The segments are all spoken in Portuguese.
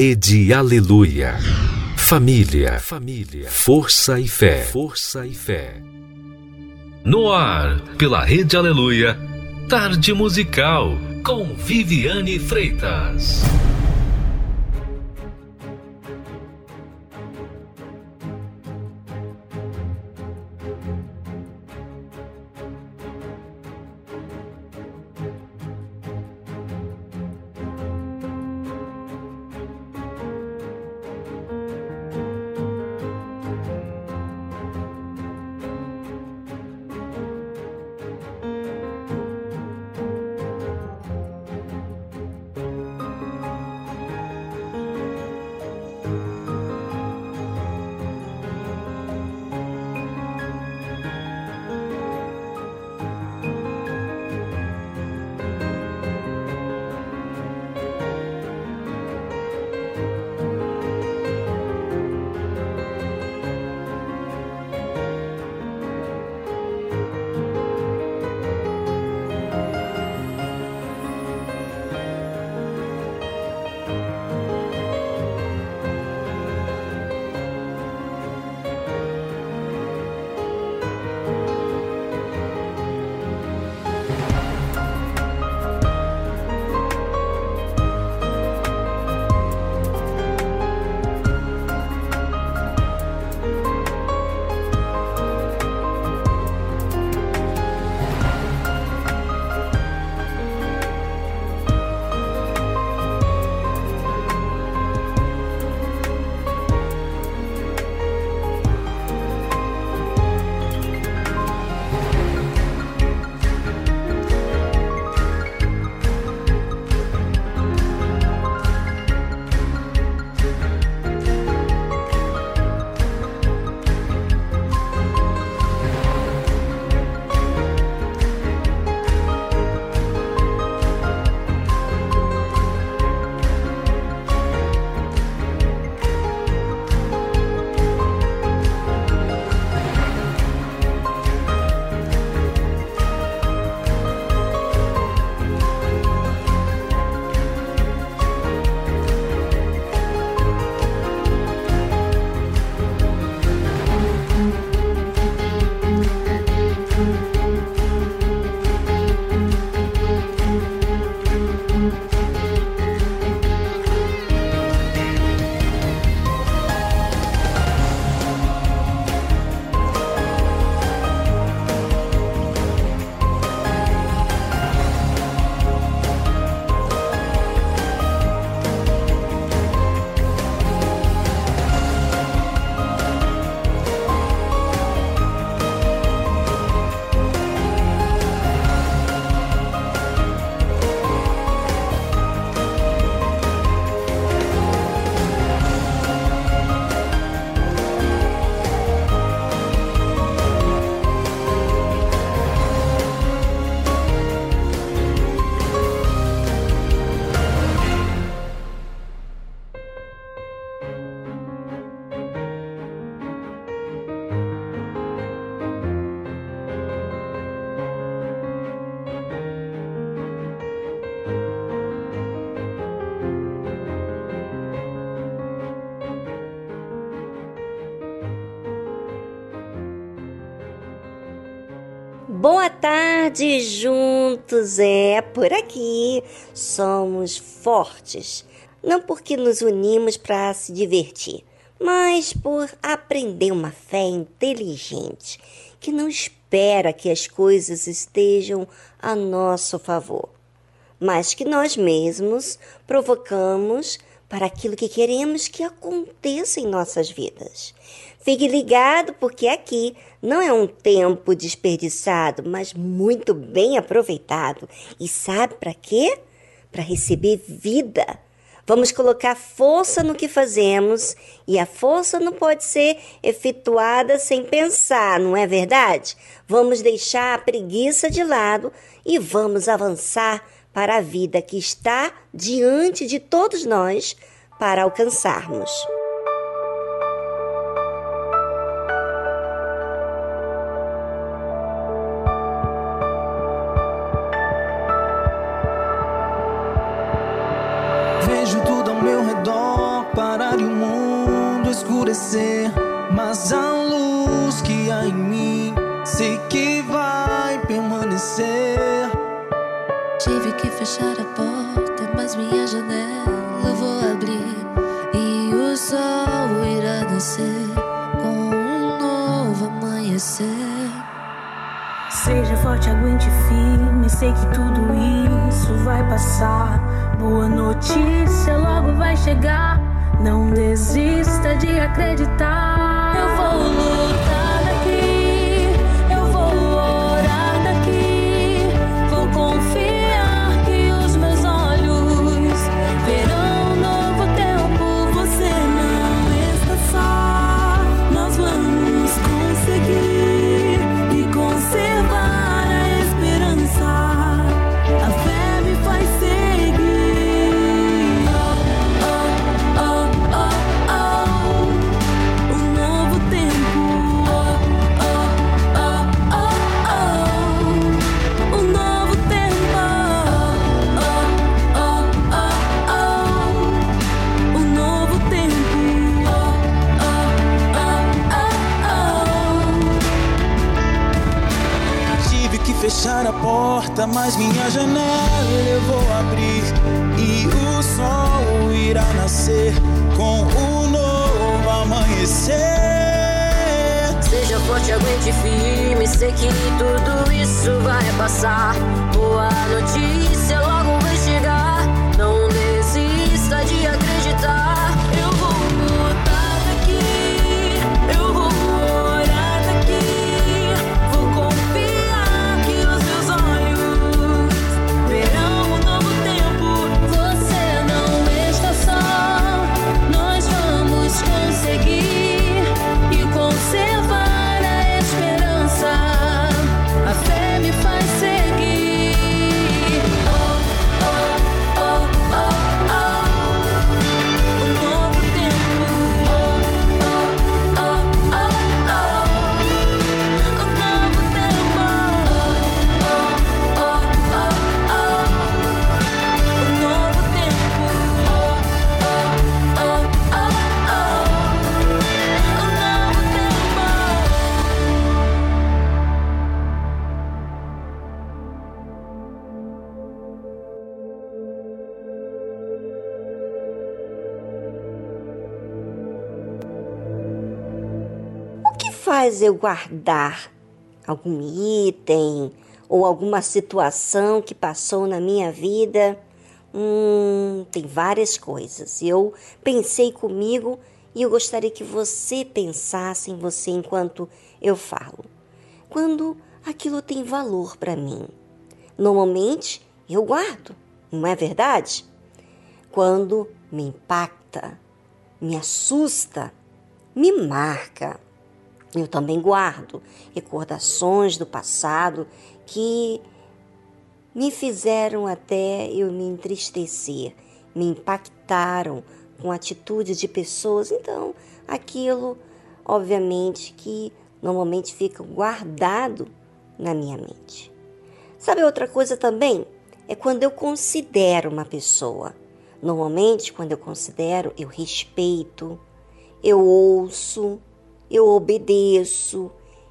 Rede Aleluia. Família, família, força e fé, força e fé. No ar, pela Rede Aleluia, Tarde Musical, com Viviane Freitas. Tarde, juntos é por aqui. Somos fortes, não porque nos unimos para se divertir, mas por aprender uma fé inteligente que não espera que as coisas estejam a nosso favor, mas que nós mesmos provocamos para aquilo que queremos que aconteça em nossas vidas. Fique ligado, porque aqui não é um tempo desperdiçado, mas muito bem aproveitado. E sabe para quê? Para receber vida. Vamos colocar força no que fazemos e a força não pode ser efetuada sem pensar, não é verdade? Vamos deixar a preguiça de lado e vamos avançar para a vida que está diante de todos nós para alcançarmos. Fechar a porta, mas minha janela vou abrir e o sol irá nascer com um novo amanhecer. Seja forte, aguente firme, sei que tudo isso vai passar. Boa notícia logo vai chegar. Não desista de acreditar. Eu guardar algum item ou alguma situação que passou na minha vida? Hum, tem várias coisas. Eu pensei comigo e eu gostaria que você pensasse em você enquanto eu falo. Quando aquilo tem valor para mim, normalmente eu guardo, não é verdade? Quando me impacta, me assusta, me marca. Eu também guardo recordações do passado que me fizeram até eu me entristecer, me impactaram com atitudes de pessoas. Então, aquilo, obviamente, que normalmente fica guardado na minha mente. Sabe outra coisa também? É quando eu considero uma pessoa. Normalmente, quando eu considero, eu respeito, eu ouço, eu obedeço,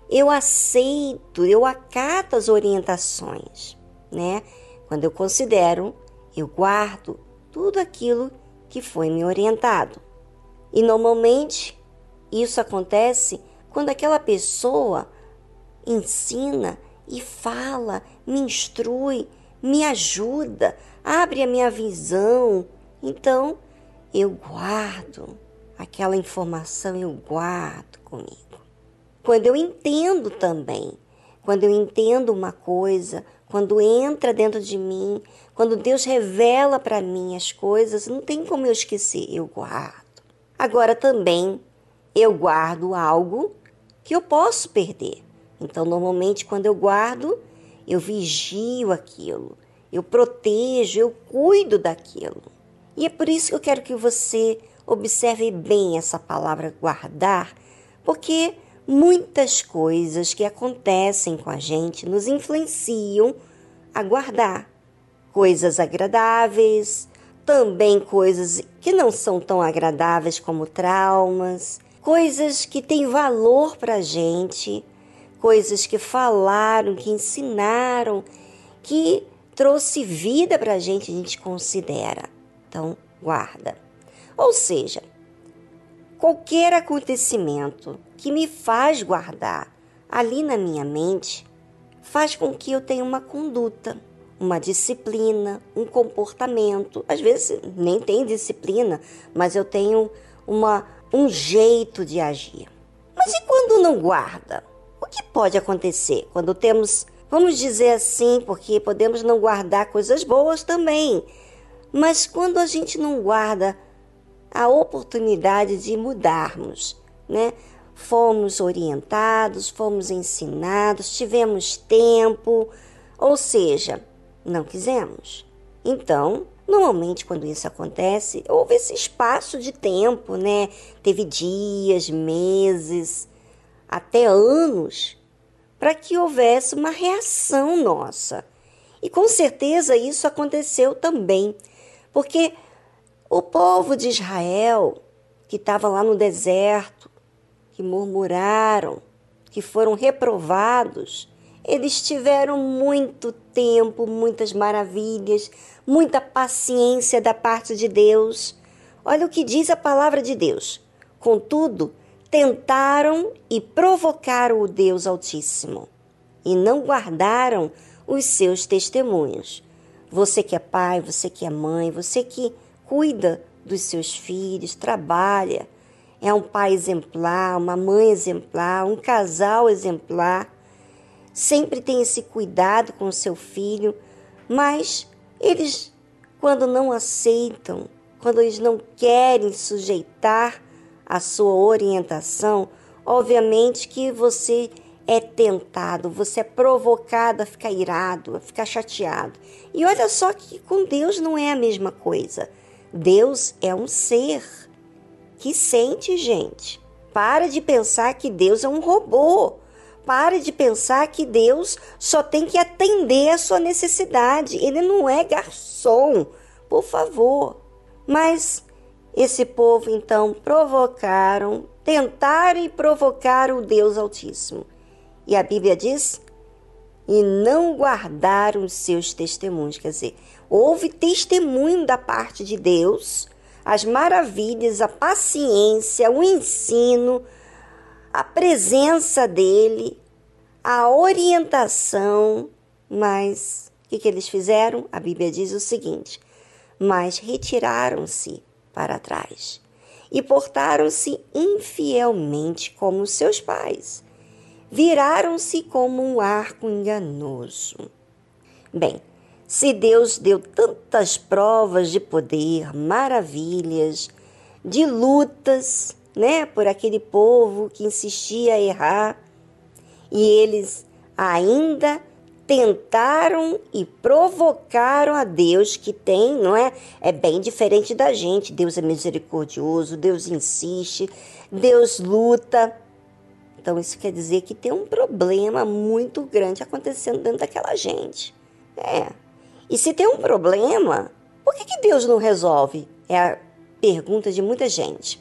eu aceito, eu acato as orientações, né? Quando eu considero, eu guardo tudo aquilo que foi me orientado. E normalmente isso acontece quando aquela pessoa ensina e fala, me instrui, me ajuda, abre a minha visão. Então, eu guardo aquela informação, eu guardo comigo. Quando eu entendo também, quando eu entendo uma coisa, quando entra dentro de mim, quando Deus revela para mim as coisas, não tem como eu esquecer, eu guardo. Agora também eu guardo algo que eu posso perder. Então, normalmente, quando eu guardo, eu vigio aquilo, eu protejo, eu cuido daquilo. E é por isso que eu quero que você observe bem essa palavra guardar, porque muitas coisas que acontecem com a gente nos influenciam a guardar. Coisas agradáveis, também coisas que não são tão agradáveis como traumas, coisas que têm valor para a gente, coisas que falaram, que ensinaram, que trouxe vida para a gente, a gente considera. Então, guarda. Ou seja, qualquer acontecimento que me faz guardar ali na minha mente faz com que eu tenha uma conduta, uma disciplina, um comportamento. Às vezes nem tem disciplina, mas eu tenho uma, um jeito de agir. Mas e quando não guarda? O que pode acontecer quando temos, vamos dizer assim, porque podemos não guardar coisas boas também, mas quando a gente não guarda a oportunidade de mudarmos, né? Fomos orientados, fomos ensinados, tivemos tempo, ou seja, não quisemos. Então, normalmente quando isso acontece, houve esse espaço de tempo, né? Teve dias, meses, até anos, para que houvesse uma reação nossa. E com certeza isso aconteceu também, porque o povo de Israel, que estava lá no deserto, que murmuraram, que foram reprovados, eles tiveram muito tempo, muitas maravilhas, muita paciência da parte de Deus. Olha o que diz a palavra de Deus. Contudo, tentaram e provocaram o Deus Altíssimo e não guardaram os seus testemunhos. Você que é pai, você que é mãe, você que cuida dos seus filhos, trabalha, é um pai exemplar, uma mãe exemplar, um casal exemplar, sempre tem esse cuidado com o seu filho, mas eles, quando não aceitam, quando eles não querem sujeitar a sua orientação, obviamente que você é tentado, você é provocado a ficar irado, a ficar chateado. E olha só que com Deus não é a mesma coisa. Deus é um ser que sente, gente. Para de pensar que Deus é um robô. Pare de pensar que Deus só tem que atender a sua necessidade. Ele não é garçom, por favor. Mas esse povo então provocaram, tentaram e provocaram o Deus Altíssimo. E a Bíblia diz: e não guardaram os seus testemunhos. Quer dizer, houve testemunho da parte de Deus, as maravilhas, a paciência, o ensino, a presença dele, a orientação, mas o que, que eles fizeram? A Bíblia diz o seguinte: mas retiraram-se para trás e portaram-se infielmente como seus pais. Viraram-se como um arco enganoso. Bem, se Deus deu tantas provas de poder, maravilhas, de lutas, né, por aquele povo que insistia a errar, e eles ainda tentaram e provocaram a Deus que tem, não é? É bem diferente da gente. Deus é misericordioso, Deus insiste, Deus luta. Então isso quer dizer que tem um problema muito grande acontecendo dentro daquela gente. É. E se tem um problema, por que, que Deus não resolve? É a pergunta de muita gente.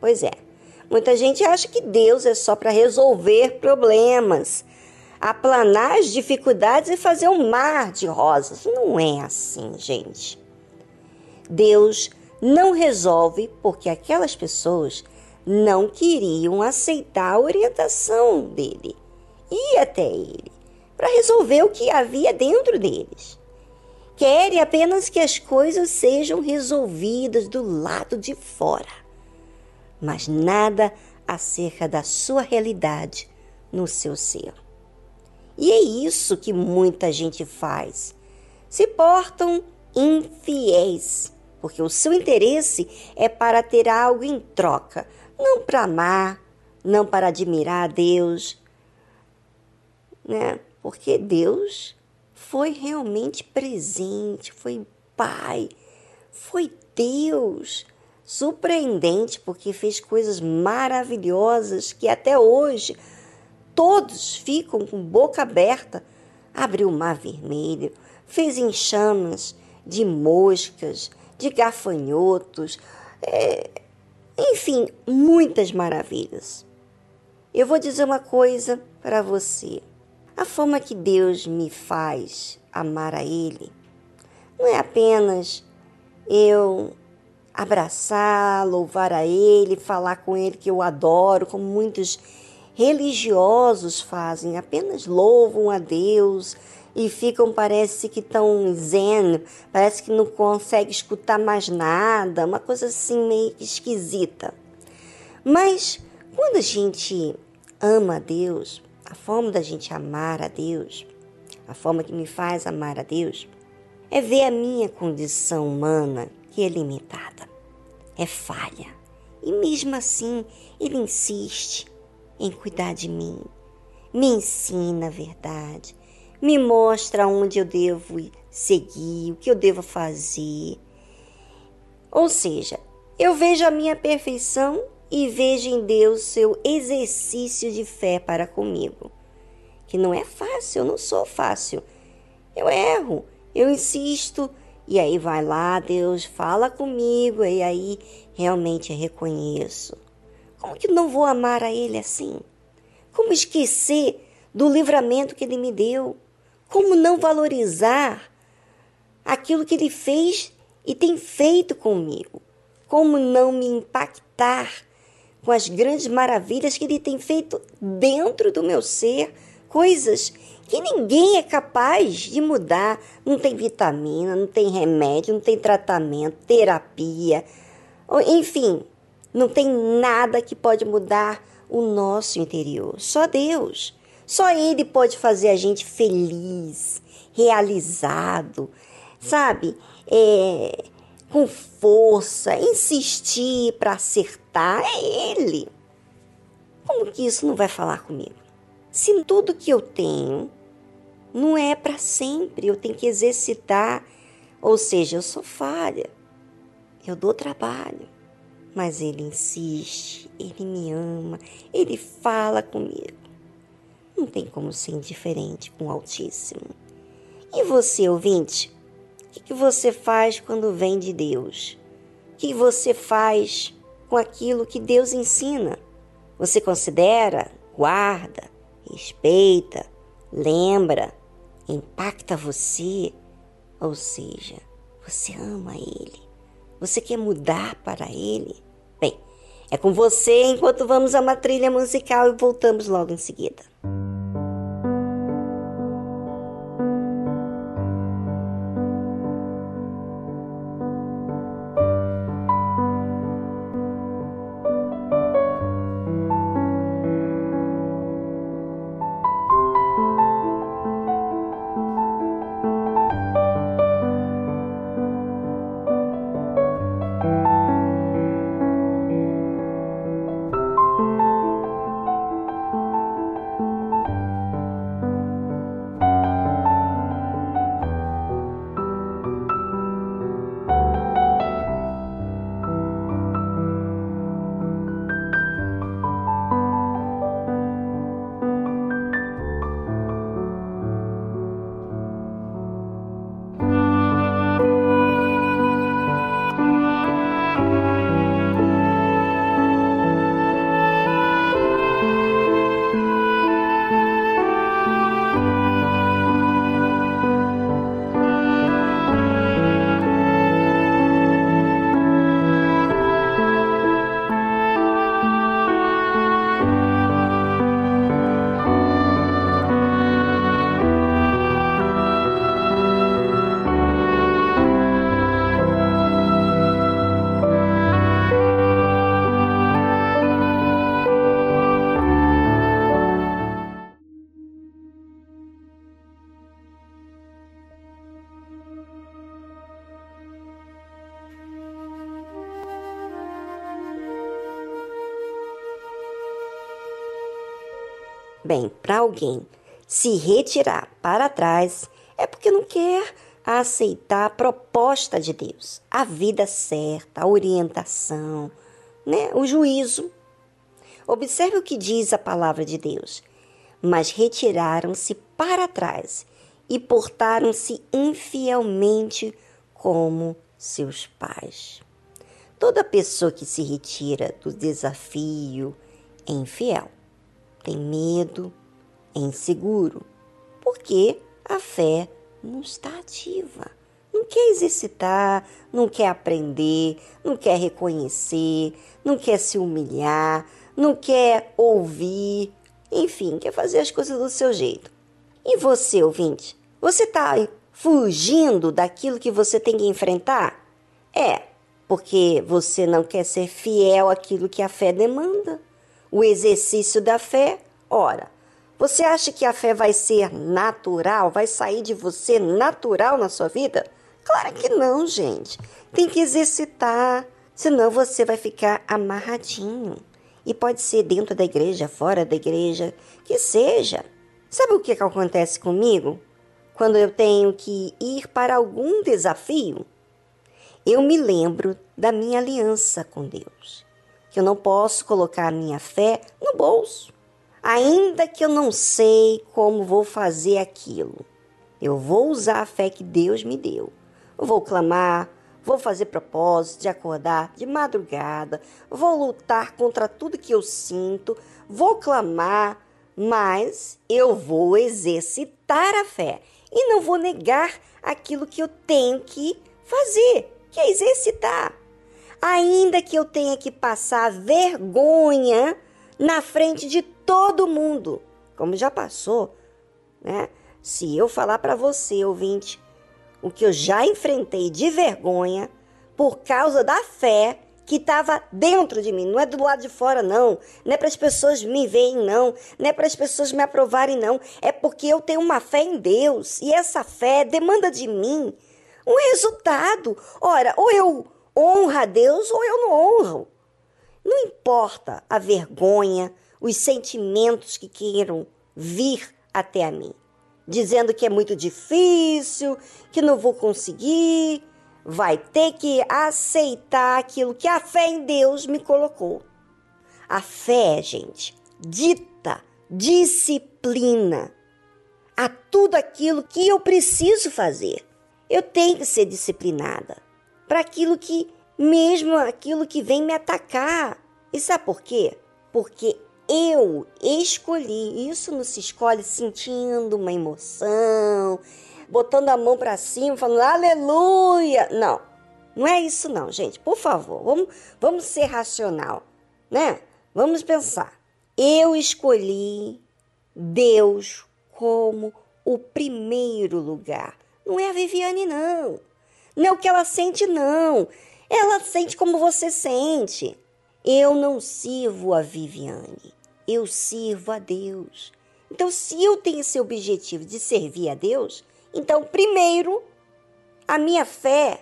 Pois é. Muita gente acha que Deus é só para resolver problemas, aplanar as dificuldades e fazer um mar de rosas. Não é assim, gente. Deus não resolve porque aquelas pessoas não queriam aceitar a orientação dele e até ele para resolver o que havia dentro deles. Querem apenas que as coisas sejam resolvidas do lado de fora, mas nada acerca da sua realidade no seu ser. E é isso que muita gente faz. Se portam infiéis, porque o seu interesse é para ter algo em troca, não para amar, não para admirar a Deus, né? Porque Deus foi realmente presente, foi Pai, foi Deus. Surpreendente, porque fez coisas maravilhosas que até hoje todos ficam com boca aberta. Abriu o mar vermelho, fez enxamas de moscas, de gafanhotos, é, enfim, muitas maravilhas. Eu vou dizer uma coisa para você. A forma que Deus me faz amar a Ele não é apenas eu abraçar, louvar a Ele, falar com Ele que eu adoro, como muitos religiosos fazem, apenas louvam a Deus e ficam, parece que tão zen, parece que não consegue escutar mais nada, uma coisa assim meio esquisita. Mas quando a gente ama a Deus, a forma da gente amar a Deus, a forma que me faz amar a Deus, é ver a minha condição humana que é limitada, é falha. E mesmo assim, Ele insiste em cuidar de mim, me ensina a verdade, me mostra onde eu devo seguir, o que eu devo fazer. Ou seja, eu vejo a minha perfeição e vejo em Deus seu exercício de fé para comigo. Que não é fácil, eu não sou fácil. Eu erro, eu insisto, e aí vai lá, Deus fala comigo, e aí realmente reconheço. Como que não vou amar a Ele assim? Como esquecer do livramento que Ele me deu? Como não valorizar aquilo que Ele fez e tem feito comigo? Como não me impactar com as grandes maravilhas que Ele tem feito dentro do meu ser, coisas que ninguém é capaz de mudar. Não tem vitamina, não tem remédio, não tem tratamento, terapia, enfim, não tem nada que pode mudar o nosso interior. Só Deus. Só Ele pode fazer a gente feliz, realizado, sabe? É, com força, insistir para acertar, é Ele. Como que isso não vai falar comigo? Se tudo que eu tenho não é para sempre, eu tenho que exercitar, ou seja, eu sou falha, eu dou trabalho, mas Ele insiste, Ele me ama, Ele fala comigo. Não tem como ser indiferente com o Altíssimo. E você, ouvinte? O que, você faz quando vem de Deus? O que você faz com aquilo que Deus ensina? Você considera, guarda, respeita, lembra, impacta você? Ou seja, você ama Ele? Você quer mudar para Ele? Bem, é com você enquanto vamos a uma trilha musical e voltamos logo em seguida. Alguém se retirar para trás é porque não quer aceitar a proposta de Deus, a vida certa, a orientação, né? o juízo. Observe o que diz a palavra de Deus. Mas retiraram-se para trás e portaram-se infielmente como seus pais. Toda pessoa que se retira do desafio é infiel, tem medo, inseguro, porque a fé não está ativa. Não quer exercitar, não quer aprender, não quer reconhecer, não quer se humilhar, não quer ouvir, enfim, quer fazer as coisas do seu jeito. E você, ouvinte? Você está fugindo daquilo que você tem que enfrentar? É, porque você não quer ser fiel àquilo que a fé demanda. O exercício da fé, ora, você acha que a fé vai ser natural, vai sair de você natural na sua vida? Claro que não, gente. Tem que exercitar, senão você vai ficar amarradinho. E pode ser dentro da igreja, fora da igreja, que seja. Sabe o que, acontece comigo? Quando eu tenho que ir para algum desafio, eu me lembro da minha aliança com Deus. Que eu não posso colocar a minha fé no bolso. Ainda que eu não sei como vou fazer aquilo, eu vou usar a fé que Deus me deu. Eu vou clamar, vou fazer propósito de acordar de madrugada, vou lutar contra tudo que eu sinto, vou clamar, mas eu vou exercitar a fé e não vou negar aquilo que eu tenho que fazer que é exercitar. Ainda que eu tenha que passar vergonha na frente de todo mundo, como já passou, né? Se eu falar para você, ouvinte, o que eu já enfrentei de vergonha por causa da fé que estava dentro de mim, não é do lado de fora, não. Não é para as pessoas me verem, não. Não é para as pessoas me aprovarem, não. É porque eu tenho uma fé em Deus e essa fé demanda de mim um resultado. Ora, ou eu honro a Deus ou eu não honro. Não importa a vergonha, os sentimentos que queiram vir até a mim, dizendo que é muito difícil, que não vou conseguir, vai ter que aceitar aquilo que a fé em Deus me colocou. A fé, gente, dita disciplina a tudo aquilo que eu preciso fazer. Eu tenho que ser disciplinada para aquilo que, mesmo aquilo que vem me atacar. E sabe por quê? Porque eu escolhi. Isso não se escolhe sentindo uma emoção, botando a mão para cima, falando aleluia. Não, não é isso não, gente. Por favor, vamos, vamos ser racional, né? Vamos pensar. Eu escolhi Deus como o primeiro lugar não é a Viviane, não. Não é o que ela sente, não. Ela sente como você sente. Eu não sirvo a Viviane. Eu sirvo a Deus. Então, se eu tenho esse objetivo de servir a Deus, então, primeiro, a minha fé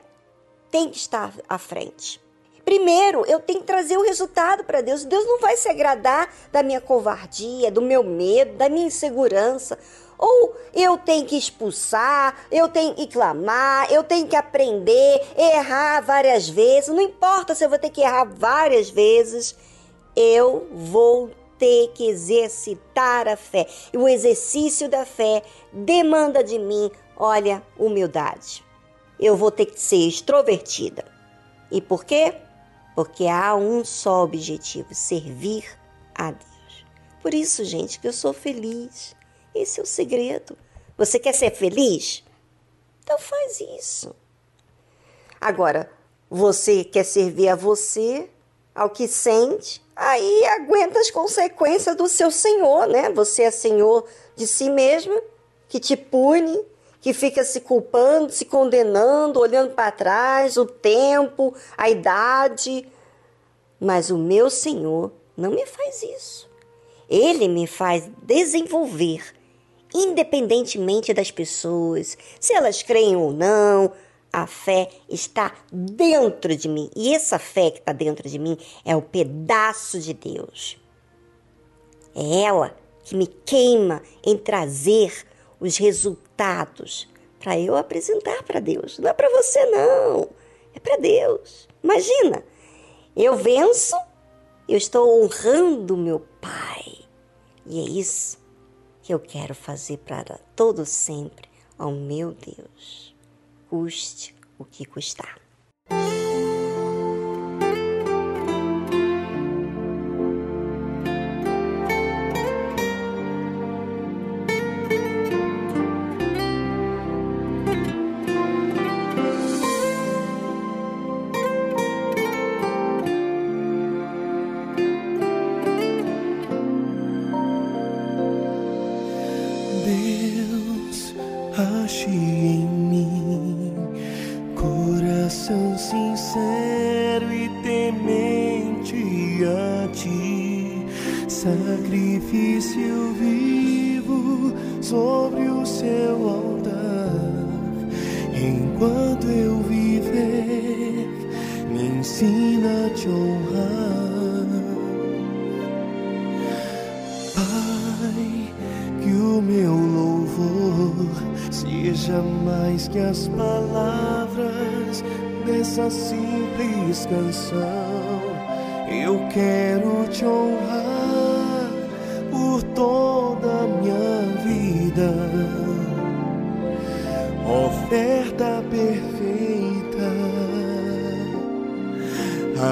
tem que estar à frente. Primeiro, eu tenho que trazer o resultado para Deus. Deus não vai se agradar da minha covardia, do meu medo, da minha insegurança. Ou eu tenho que expulsar, eu tenho que clamar, eu tenho que aprender, errar várias vezes. Não importa se eu vou ter que errar várias vezes, eu vou ter que exercitar a fé. E o exercício da fé demanda de mim, olha, humildade. Eu vou ter que ser extrovertida. E por quê? Porque há um só objetivo: servir a Deus. Por isso, gente, que eu sou feliz esse é o segredo. Você quer ser feliz? Então faz isso. Agora, você quer servir a você, ao que sente, aí aguenta as consequências do seu Senhor, né? Você é Senhor de si mesmo, que te pune, que fica se culpando, se condenando, olhando para trás, o tempo, a idade. Mas o meu Senhor não me faz isso. Ele me faz desenvolver independentemente das pessoas, se elas creem ou não, a fé está dentro de mim. E essa fé que está dentro de mim é o pedaço de Deus. É ela que me queima em trazer os resultados para eu apresentar para Deus. Não é para você, não. É para Deus. Imagina, eu venço, eu estou honrando meu Pai. E é isso que eu quero fazer para todo sempre ao meu Deus, custe o que custar.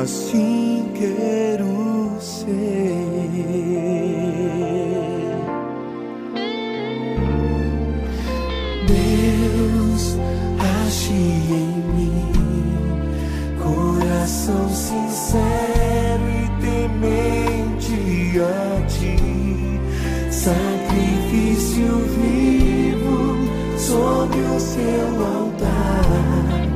Assim quero ser. coração sincero e temente a ti, sacrifício vivo sobre o seu altar.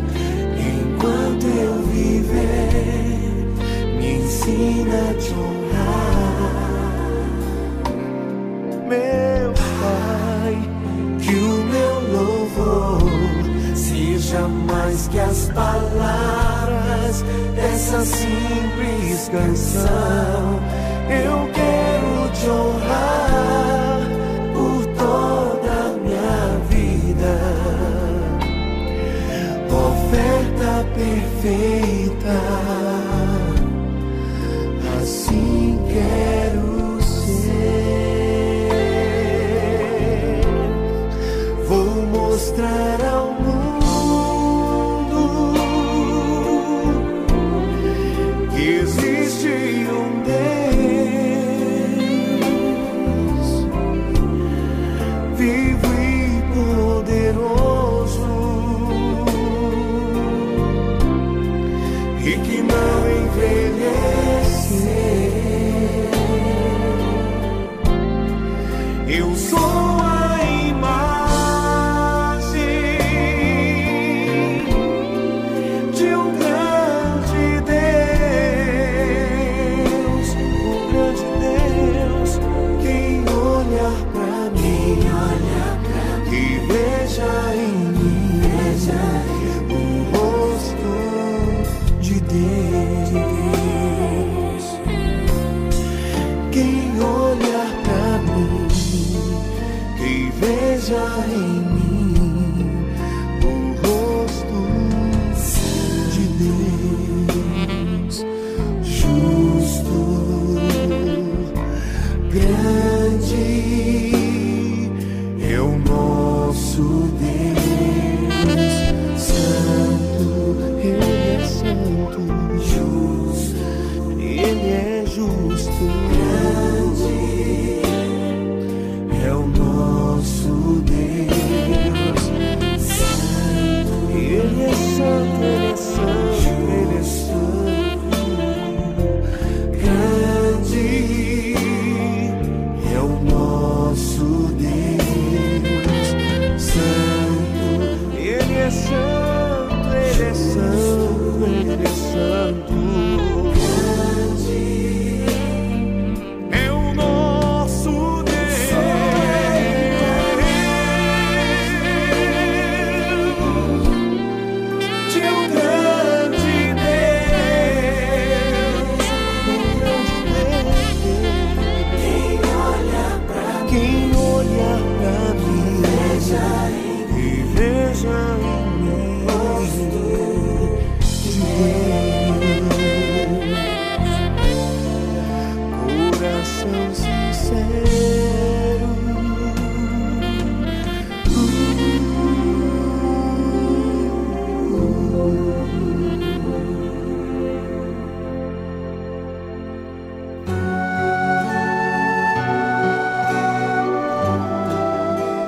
Ensina a te honrar, meu Pai, que o meu louvor seja mais que as palavras dessa simples canção. Eu quero te honrar por toda a minha vida. Oferta perfeita,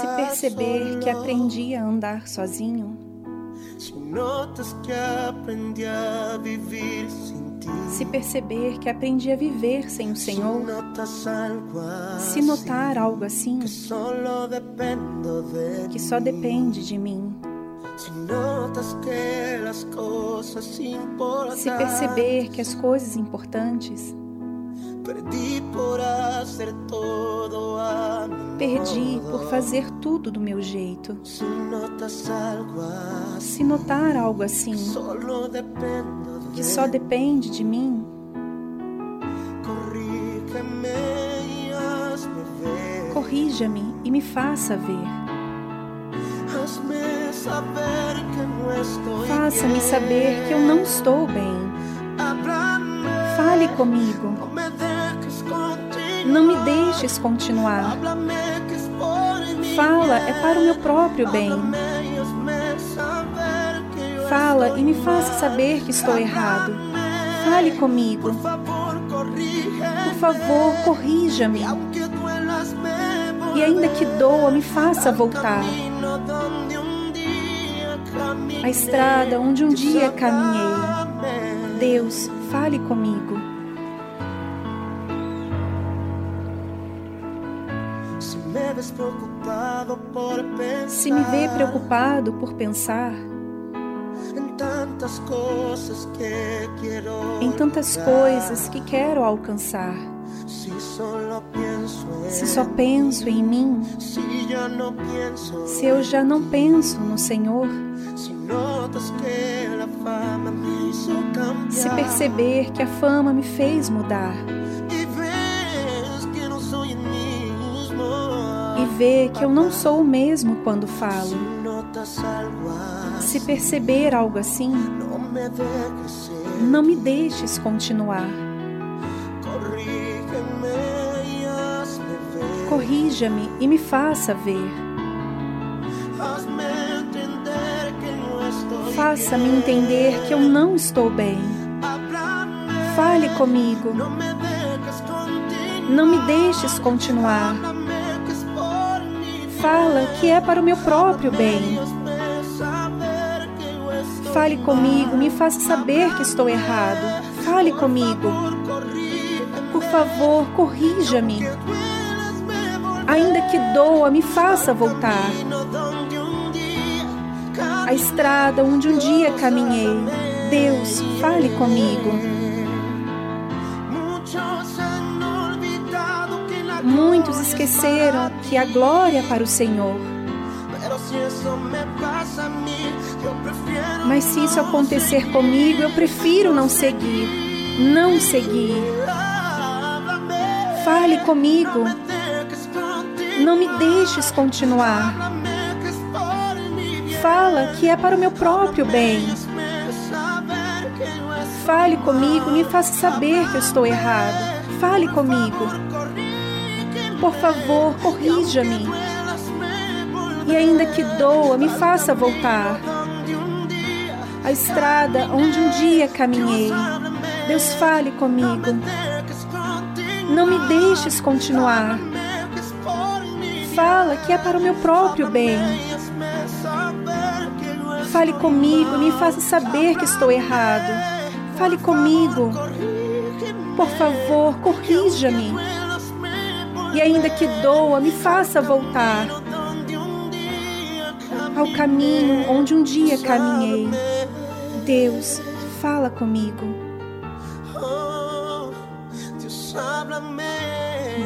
Se perceber que aprendi a andar sozinho, se perceber que aprendi a viver sem o Senhor, se notar algo assim, que só depende de mim, se perceber que as coisas importantes Perdi por fazer tudo do meu jeito. Se notar algo assim, que só depende de mim, corrija-me e me faça ver. Faça-me saber que eu não estou bem. Fale comigo. Não me deixes continuar. Fala é para o meu próprio bem. Fala e me faça saber que estou errado. Fale comigo. Por favor, corrija-me. E ainda que doa, me faça voltar. A estrada onde um dia caminhei. Deus, fale comigo. Se me vê preocupado por pensar em tantas coisas que quero alcançar, se só penso em mim, se eu já não penso no Senhor, se perceber que a fama me fez mudar que eu não sou o mesmo quando falo. Se perceber algo assim, não me deixes continuar. Corrija-me e me faça ver. Faça-me entender que eu não estou bem. Fale comigo. Não me deixes continuar. Fala que é para o meu próprio bem. Fale comigo, me faça saber que estou errado. Fale comigo. Por favor, corrija-me. Ainda que doa, me faça voltar. A estrada onde um dia caminhei. Deus, fale comigo. Muitos esqueceram que a glória é para o Senhor. Mas se isso acontecer comigo, eu prefiro não seguir. Não seguir. Fale comigo. Não me deixes continuar. Fala que é para o meu próprio bem. Fale comigo, me faça saber que eu estou errado. Fale comigo. Por favor, corrija-me. E ainda que doa, me faça voltar. A estrada onde um dia caminhei. Deus fale comigo. Não me deixes continuar. Fala que é para o meu próprio bem. Fale comigo, me faça saber que estou errado. Fale comigo. Por favor, corrija-me e ainda que doa, me faça voltar ao caminho onde um dia caminhei. Deus, fala comigo.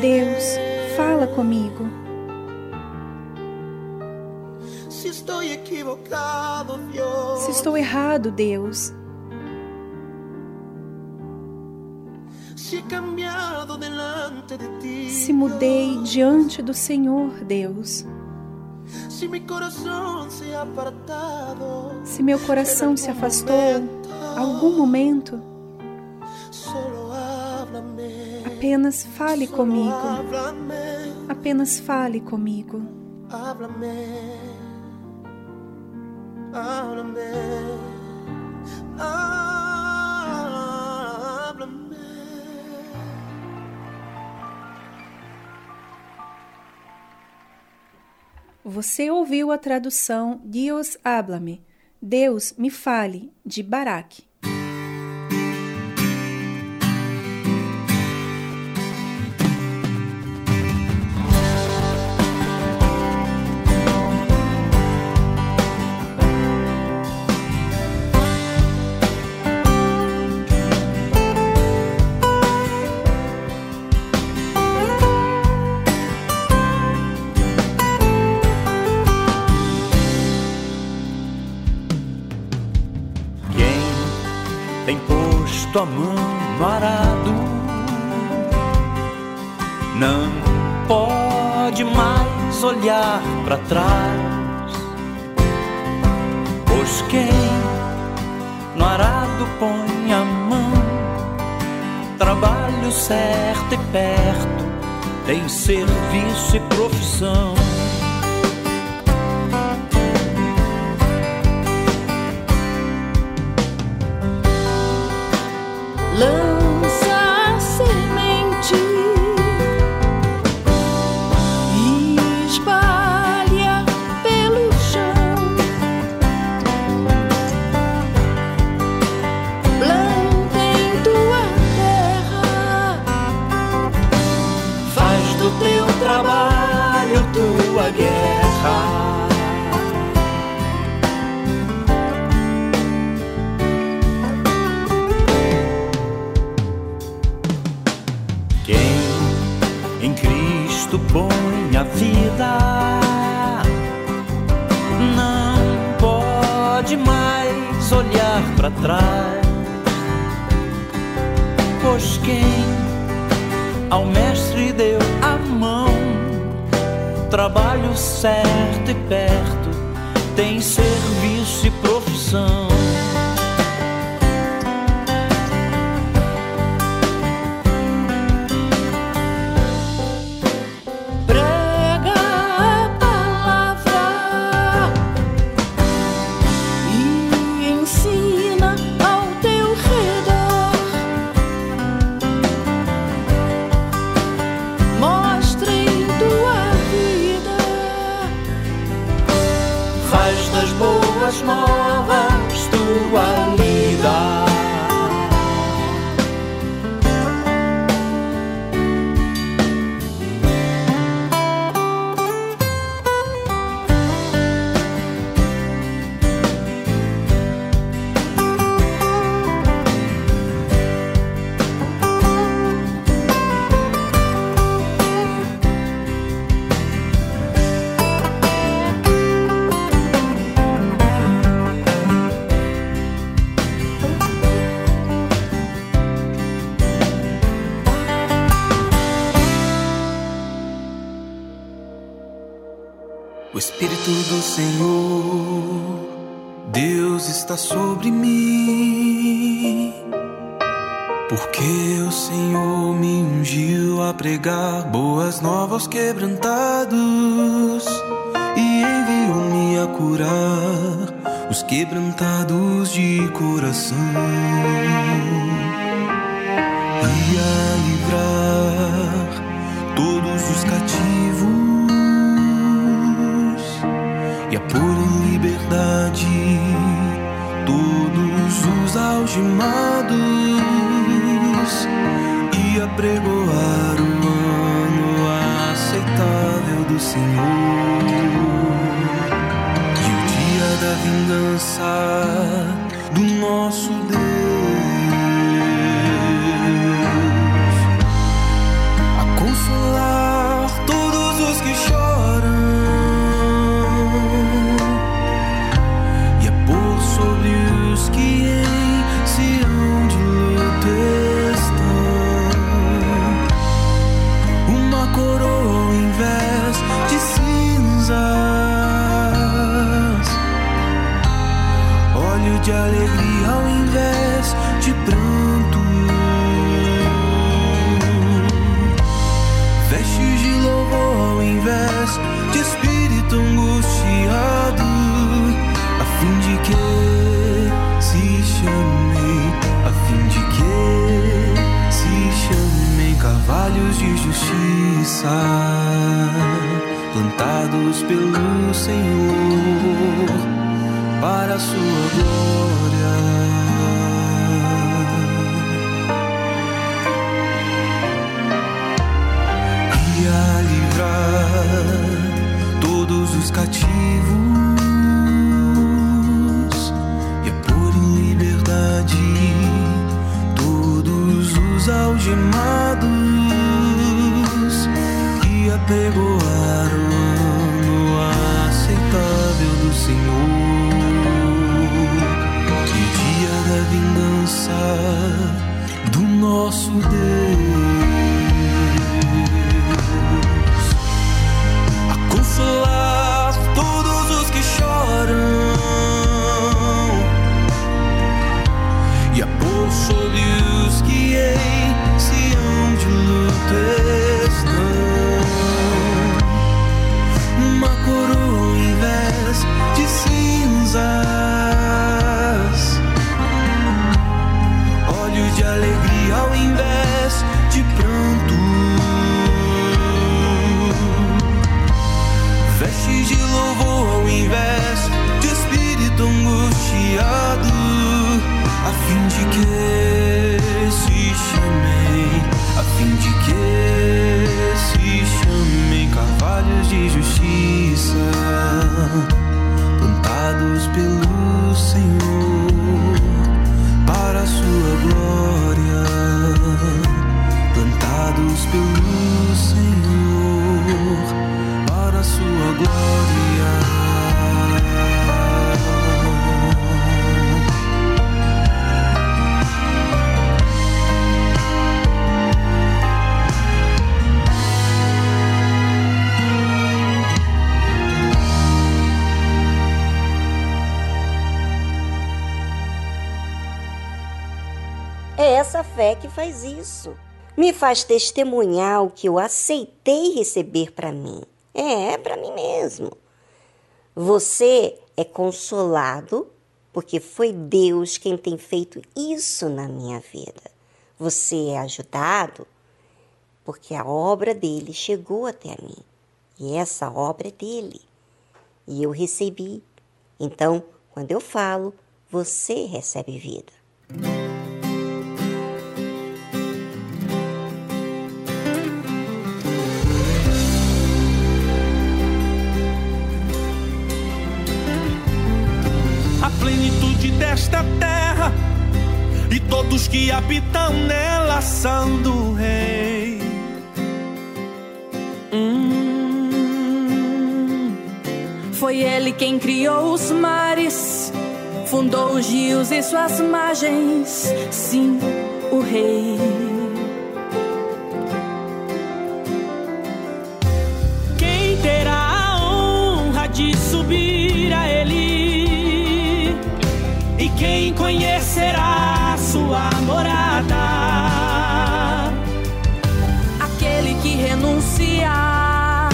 Deus, fala comigo. Se estou equivocado, Deus. Se estou errado, Deus. Se mudei diante do Senhor, Deus. Se meu coração se afastou algum momento, apenas fale comigo. Apenas fale comigo. Háblame. Você ouviu a tradução Dios háblame, Deus me fale, de Barak. Para trás, pois quem no arado põe a mão, trabalho certo e perto, tem serviço sobre mim. Porque o Senhor me ungiu a pregar boas novas quebrantados e enviou-me a curar os quebrantados de coração e a livrar todos os cativos e a pôr em liberdade todos os algemados e apregoar o ano aceitável do Senhor. E o dia da vingança do nosso Carvalhos de justiça plantados pelo Senhor para a sua glória. E a livrar todos os cativos e é a pôr em liberdade todos os algemados apregoar o ano aceitável do Senhor. Que dia da vingança do nosso Deus. A consolar todos os que choram. E a pôr sobre os que em sião hão de lutar. Faz testemunhar o que eu aceitei receber para mim. É, para mim mesmo. Você é consolado porque foi Deus quem tem feito isso na minha vida. Você é ajudado porque a obra dele chegou até mim. E essa obra é dele. E eu recebi. Então, quando eu falo, você recebe vida. Desta terra e todos que habitam nela são do Rei. Hum. Foi ele quem criou os mares, fundou os rios e suas margens. Sim, o Rei. Quem terá a honra de subir a Ele? Quem conhecerá sua morada? Aquele que renunciar,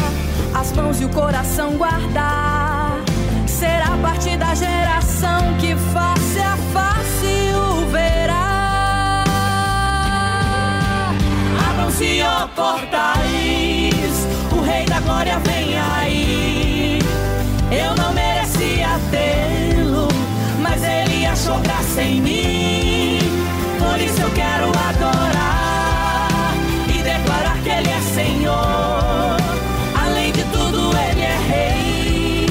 as mãos e o coração guardar, será parte da geração que face a face o verá. Abram-se, ó portais, o Rei da Glória vem aí. Eu não merecia ele achou graça em mim. Por isso eu quero adorar e declarar que ele é Senhor. Além de tudo, ele é Rei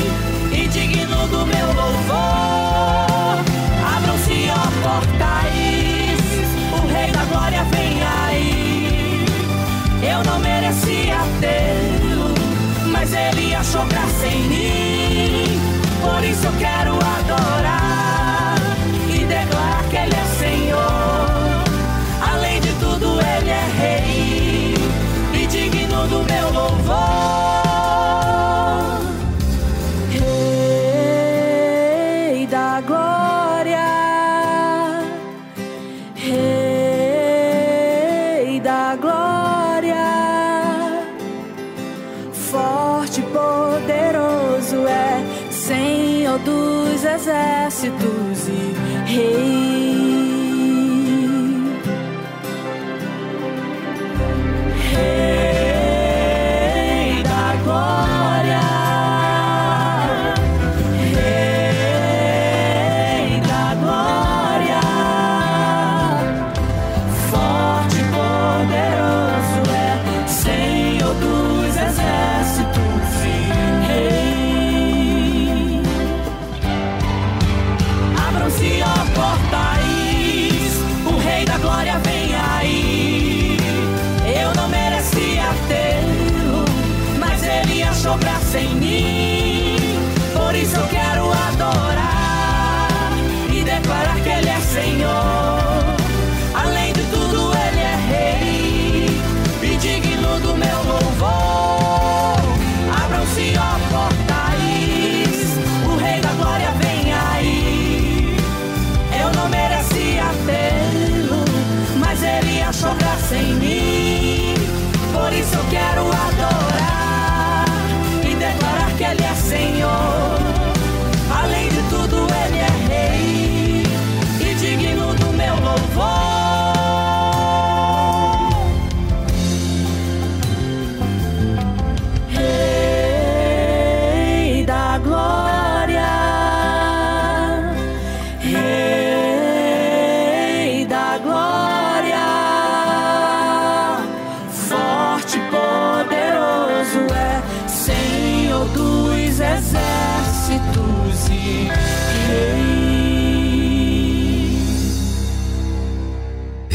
e digno do meu louvor. Abram-se, ó portais, o Rei da Glória vem aí. Eu não merecia tê-lo, mas ele achou graça em mim. институт.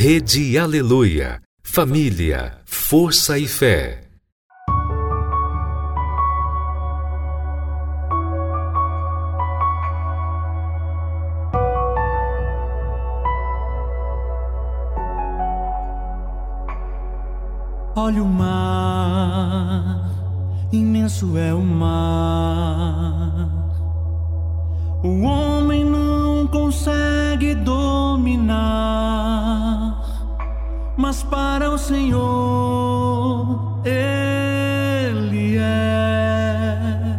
Rede Aleluia. Família, força e fé. Olha o mar, imenso é o mar. O homem não consegue dominar mas para o Senhor Ele é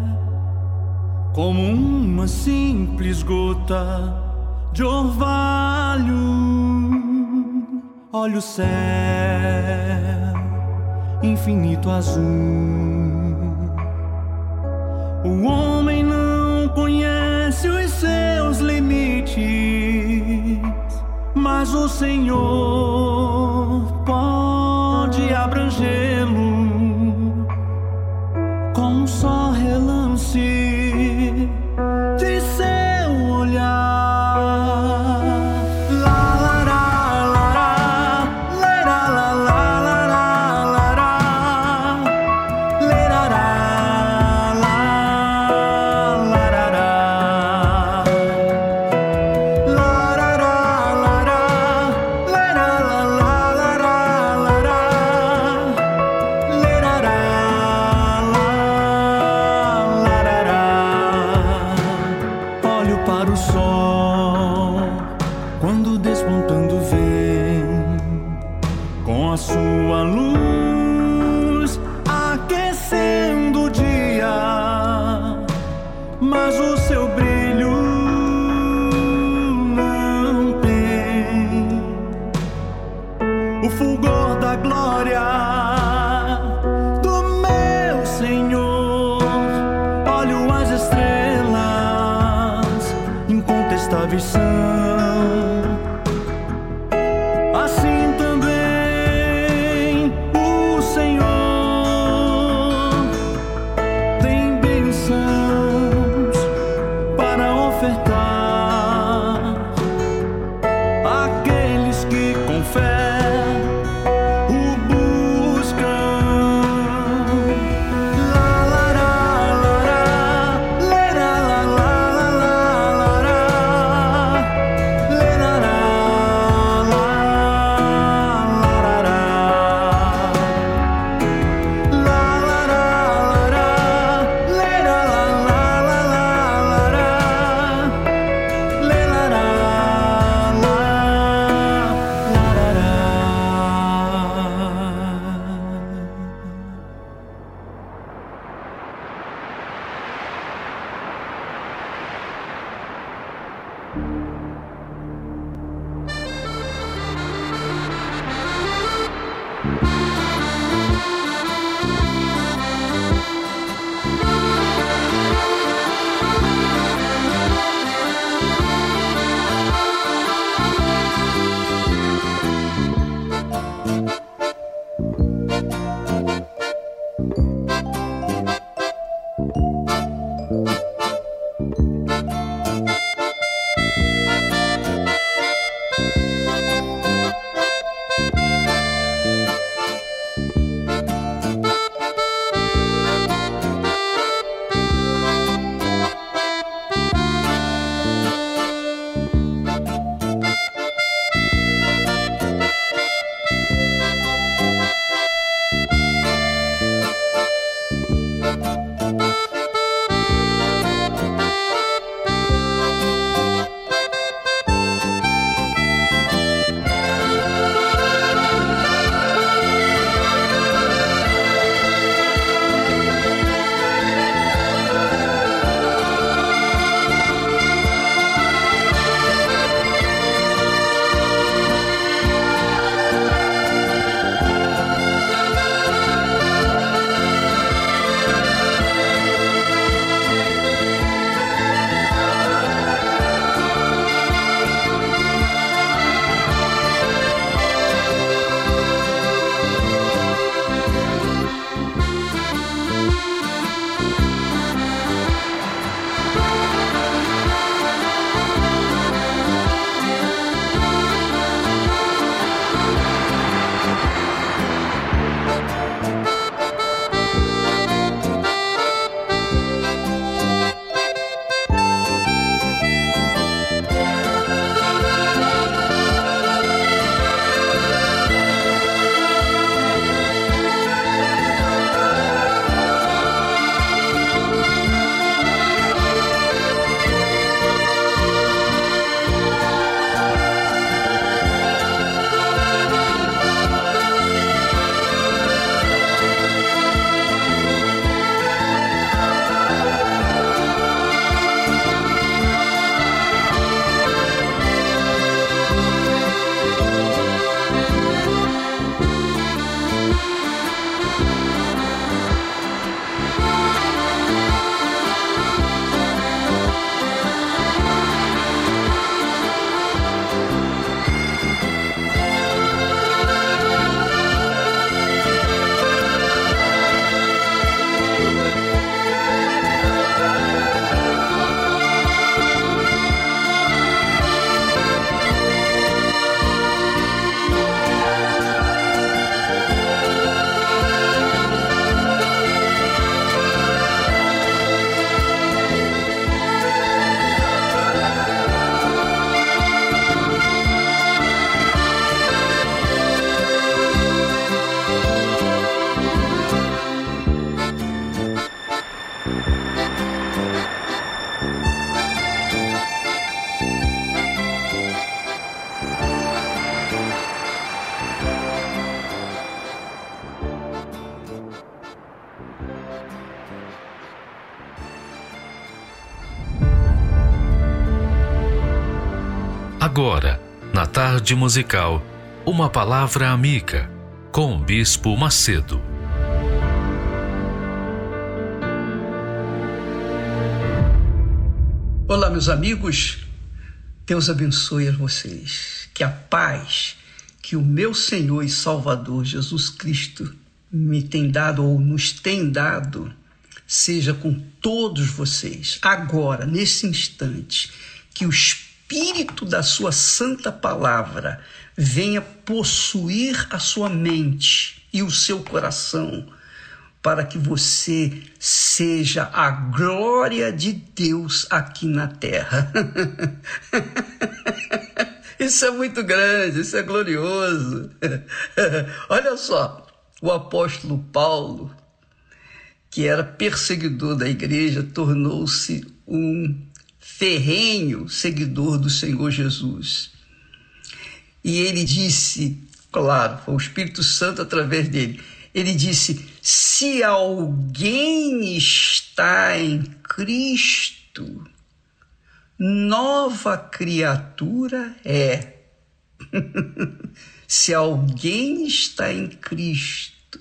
como uma simples gota de orvalho. Olha o céu infinito azul. O homem não conhece os seus limites, mas o Senhor tarde musical, uma palavra amiga com o Bispo Macedo. Olá, meus amigos. Deus abençoe a vocês. Que a paz que o meu Senhor e Salvador Jesus Cristo me tem dado ou nos tem dado seja com todos vocês, agora, nesse instante, que o Espírito da Sua Santa Palavra venha possuir a sua mente e o seu coração, para que você seja a glória de Deus aqui na terra. Isso é muito grande, isso é glorioso. Olha só, o apóstolo Paulo, que era perseguidor da igreja, tornou-se um ferrenho seguidor do Senhor Jesus. E ele disse, claro, foi o Espírito Santo através dele, ele disse: se alguém está em Cristo, nova criatura é. se alguém está em Cristo,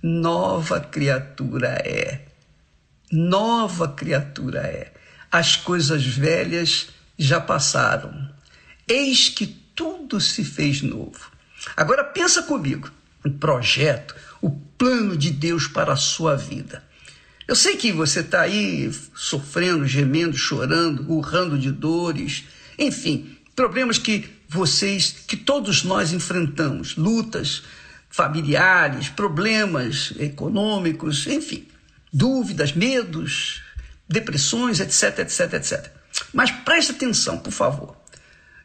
nova criatura é. Nova criatura é. As coisas velhas já passaram. Eis que tudo se fez novo. Agora pensa comigo, o projeto, o plano de Deus para a sua vida. Eu sei que você está aí sofrendo, gemendo, chorando, urrando de dores, enfim, problemas que vocês, que todos nós enfrentamos, lutas familiares, problemas econômicos, enfim, dúvidas, medos, depressões, etc, etc, etc. Mas preste atenção, por favor.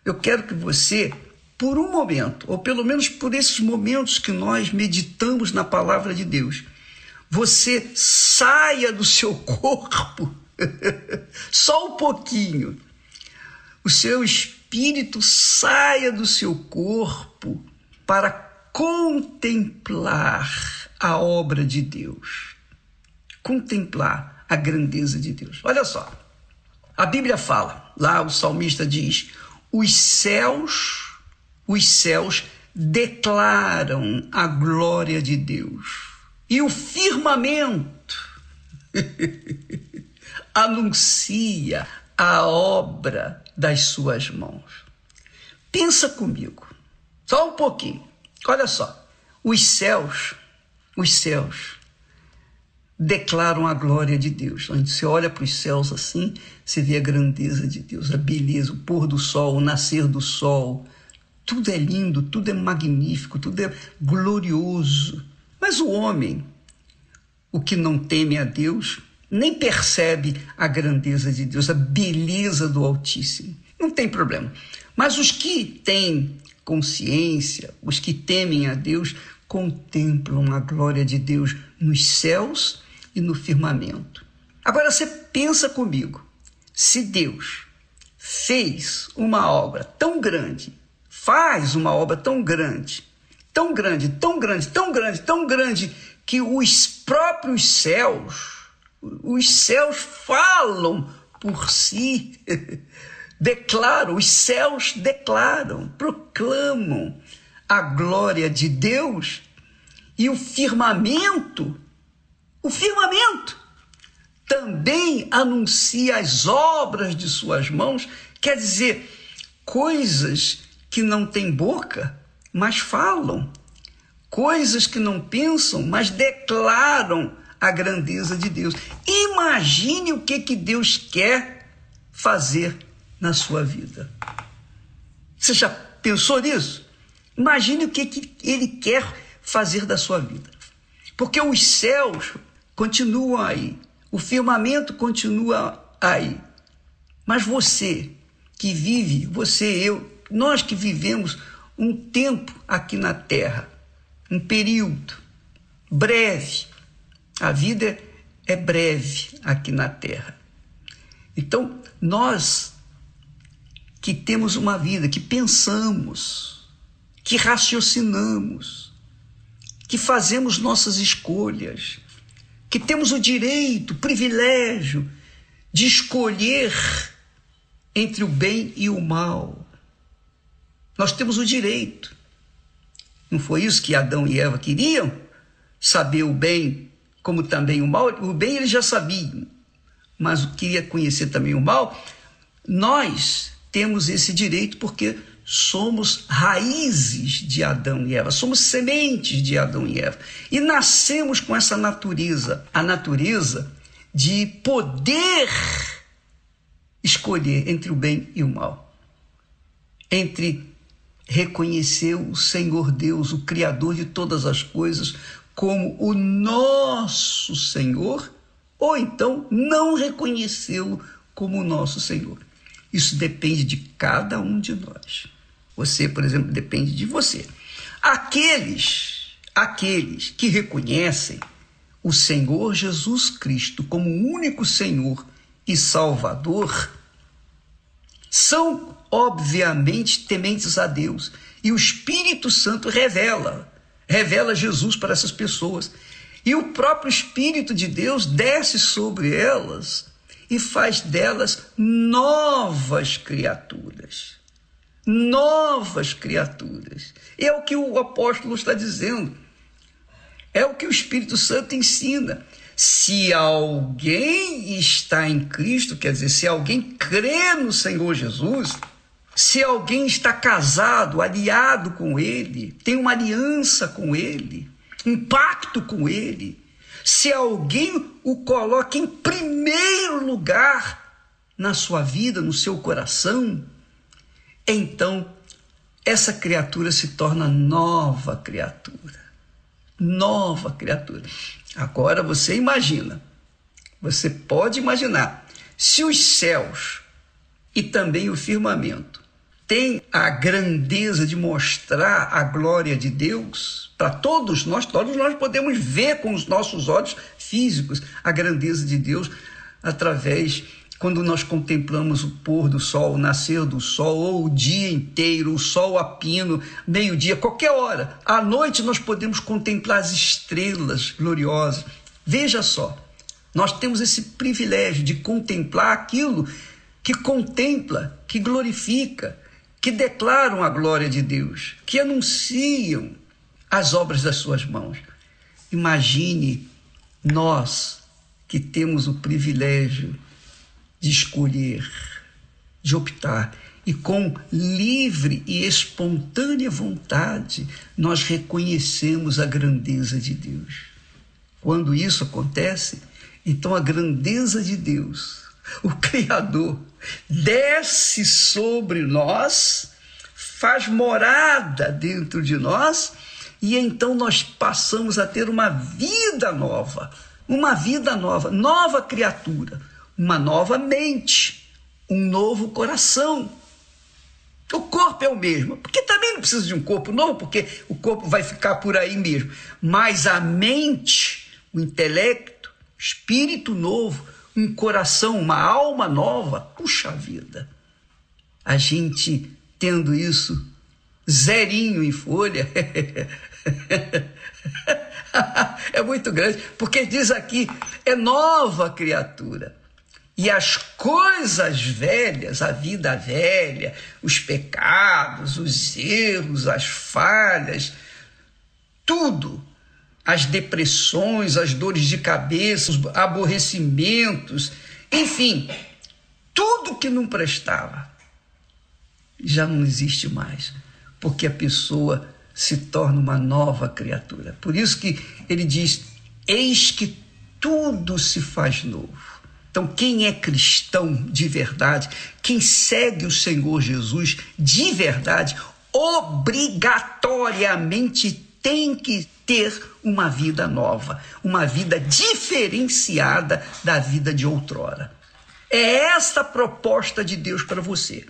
Eu quero que você, por um momento, ou pelo menos por esses momentos que nós meditamos na palavra de Deus, você saia do seu corpo, só um pouquinho. O seu espírito saia do seu corpo para contemplar a obra de Deus. Contemplar a grandeza de Deus. Olha só. A Bíblia fala, lá o salmista diz: os céus, os céus declaram a glória de Deus e o firmamento anuncia a obra das suas mãos. Pensa comigo, só um pouquinho. Olha só, os céus, os céus declaram a glória de Deus. Quando você olha para os céus assim, você vê a grandeza de Deus, a beleza, o pôr do sol, o nascer do sol. Tudo é lindo, tudo é magnífico, tudo é glorioso. Mas o homem, o que não teme a Deus, nem percebe a grandeza de Deus, a beleza do Altíssimo. Não tem problema. Mas os que têm consciência, os que temem a Deus, contemplam a glória de Deus nos céus e no firmamento. Agora você pensa comigo, se Deus fez uma obra tão grande, faz uma obra tão grande, tão grande, tão grande, tão grande, tão grande, que os próprios céus, os céus falam por si, declaram, os céus declaram, proclamam a glória de Deus e o firmamento, o firmamento também anuncia as obras de suas mãos, quer dizer, coisas que não têm boca, mas falam. Coisas que não pensam, mas declaram a grandeza de Deus. Imagine o que, que Deus quer fazer na sua vida. Você já pensou nisso? Imagine o que, que Ele quer fazer da sua vida. Porque os céus continuam aí, o firmamento continua aí. Mas você que vive, você, eu, nós que vivemos um tempo aqui na Terra, um período breve. A vida é breve aqui na Terra. Então, nós que temos uma vida, que pensamos, que raciocinamos, que fazemos nossas escolhas, que temos o direito, o privilégio de escolher entre o bem e o mal, Nós temos o direito. Não foi isso que Adão e Eva queriam? Saber o bem como também o mal. O bem eles já sabiam, mas queria conhecer também o mal. Nós temos esse direito porque somos raízes de Adão e Eva, somos sementes de Adão e Eva. E nascemos com essa natureza, a natureza de poder escolher entre o bem e o mal. Entre reconhecer o Senhor Deus, o Criador de todas as coisas, como o nosso Senhor, ou então não reconhecê-lo como o nosso Senhor. Isso depende de cada um de nós. Você, por exemplo, depende de você. Aqueles, aqueles que reconhecem o Senhor Jesus Cristo como o único Senhor e Salvador, são obviamente tementes a Deus. E o Espírito Santo revela, revela Jesus para essas pessoas. E o próprio Espírito de Deus desce sobre elas e faz delas novas criaturas novas criaturas. É o que o apóstolo está dizendo. É o que o Espírito Santo ensina. Se alguém está em Cristo, quer dizer, se alguém crê no Senhor Jesus, se alguém está casado, aliado com Ele, tem uma aliança com Ele, um pacto com Ele, se alguém o coloca em primeiro lugar na sua vida, no seu coração, então essa criatura se torna nova criatura. Nova criatura. Agora você imagina, você pode imaginar, se os céus e também o firmamento têm a grandeza de mostrar a glória de Deus para todos nós, todos nós podemos ver com os nossos olhos físicos a grandeza de Deus através quando nós contemplamos o pôr do sol, o nascer do sol, ou o dia inteiro, o sol a pino, meio-dia, qualquer hora. À noite nós podemos contemplar as estrelas gloriosas. Veja só, nós temos esse privilégio de contemplar aquilo que contempla, que glorifica, que declaram a glória de Deus, que anunciam as obras das suas mãos. Imagine nós que temos o privilégio de escolher, de optar. E com livre e espontânea vontade, nós reconhecemos a grandeza de Deus. Quando isso acontece, então a grandeza de Deus, o Criador, desce sobre nós, faz morada dentro de nós, e então nós passamos a ter uma vida nova, uma vida nova, nova criatura uma nova mente, um novo coração. O corpo é o mesmo, porque também não precisa de um corpo novo, porque o corpo vai ficar por aí mesmo. Mas a mente, o intelecto, espírito novo, um coração, uma alma nova, puxa vida. A gente tendo isso zerinho em folha, é muito grande, porque diz aqui, é nova criatura. E as coisas velhas, a vida velha, os pecados, os erros, as falhas, tudo, as depressões, as dores de cabeça, os aborrecimentos, enfim, tudo que não prestava já não existe mais, porque a pessoa se torna uma nova criatura. Por isso que ele diz: Eis que tudo se faz novo. Então, quem é cristão de verdade, quem segue o Senhor Jesus de verdade, obrigatoriamente tem que ter uma vida nova, uma vida diferenciada da vida de outrora. É esta a proposta de Deus para você.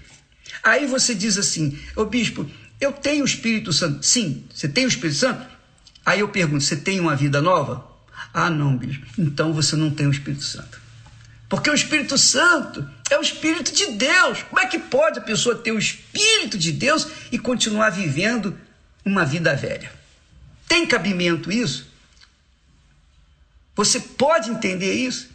Aí você diz assim, ô bispo, eu tenho o Espírito Santo. Sim, você tem o Espírito Santo? Aí eu pergunto, você tem uma vida nova? Ah, não, bispo. Então você não tem o Espírito Santo. Porque o Espírito Santo é o Espírito de Deus. Como é que pode a pessoa ter o Espírito de Deus e continuar vivendo uma vida velha? Tem cabimento isso? Você pode entender isso?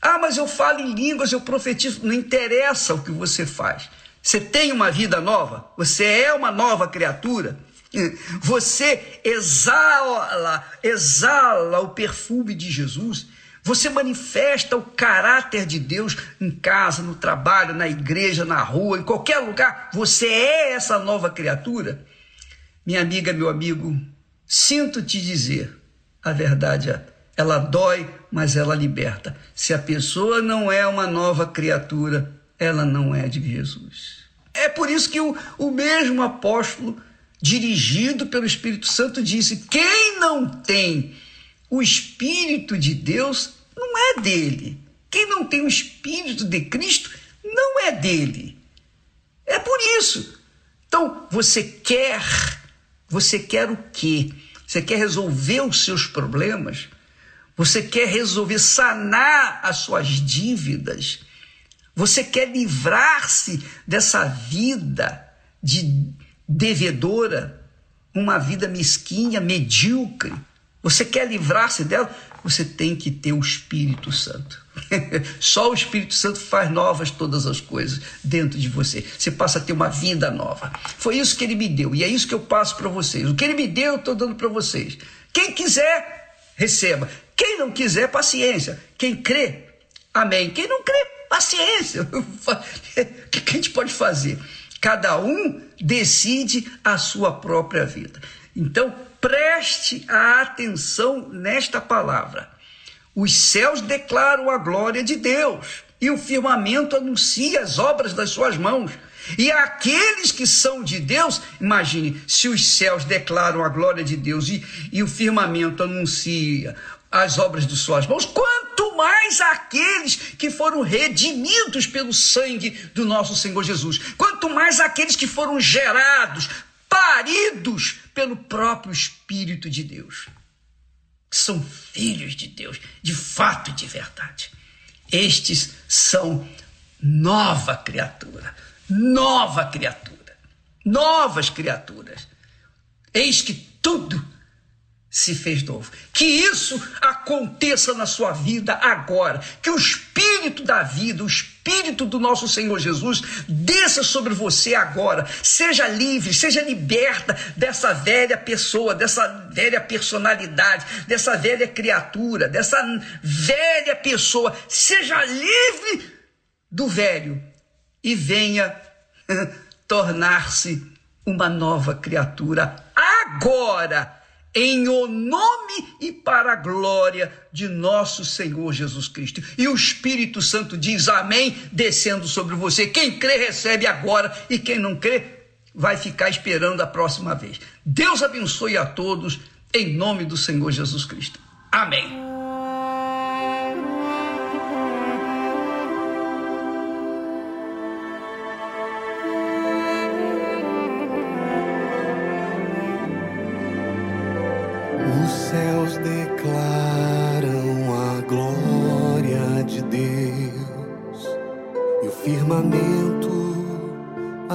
Ah, mas eu falo em línguas, eu profetizo. Não interessa o que você faz. Você tem uma vida nova? Você é uma nova criatura? Você exala, exala o perfume de Jesus. Você manifesta o caráter de Deus em casa, no trabalho, na igreja, na rua, em qualquer lugar. Você é essa nova criatura. Minha amiga, meu amigo, sinto te dizer a verdade. É, ela dói, mas ela liberta. Se a pessoa não é uma nova criatura, ela não é de Jesus. É por isso que o, o mesmo apóstolo dirigido pelo Espírito Santo, disse: quem não tem o Espírito de Deus não é dele. Quem não tem o Espírito de Cristo não é dele. É por isso. Então, você quer, você quer o quê? Você quer resolver os seus problemas? Você quer resolver sanar as suas dívidas? Você quer livrar-se dessa vida de devedora, uma vida mesquinha, medíocre, você quer livrar-se dela? Você tem que ter o Espírito Santo. Só o Espírito Santo faz novas todas as coisas dentro de você. Você passa a ter uma vida nova. Foi isso que ele me deu e é isso que eu passo para vocês. O que ele me deu, eu estou dando para vocês. Quem quiser, receba. Quem não quiser, paciência. Quem crê, amém. Quem não crê, paciência. O que a gente pode fazer? Cada um decide a sua própria vida. Então, preste a atenção nesta palavra. Os céus declaram a glória de Deus, e o firmamento anuncia as obras das suas mãos. E aqueles que são de Deus, imagine, se os céus declaram a glória de Deus e, e o firmamento anuncia as obras de suas mãos, quanto mais aqueles que foram redimidos pelo sangue do nosso Senhor Jesus, quanto mais aqueles que foram gerados, paridos pelo próprio Espírito de Deus, são filhos de Deus, de fato e de verdade. Estes são nova criatura, nova criatura, novas criaturas. Eis que tudo se fez novo. Que isso aconteça na sua vida agora. Que o Espírito da vida, o Espírito do nosso Senhor Jesus, desça sobre você agora. Seja livre, seja liberta dessa velha pessoa, dessa velha personalidade, dessa velha criatura, dessa velha pessoa. Seja livre do velho e venha tornar-se uma nova criatura agora em o nome e para a glória de nosso Senhor Jesus Cristo. E o Espírito Santo diz amém, descendo sobre você. Quem crê, recebe agora, e quem não crê, vai ficar esperando a próxima vez. Deus abençoe a todos, em nome do Senhor Jesus Cristo. Amém.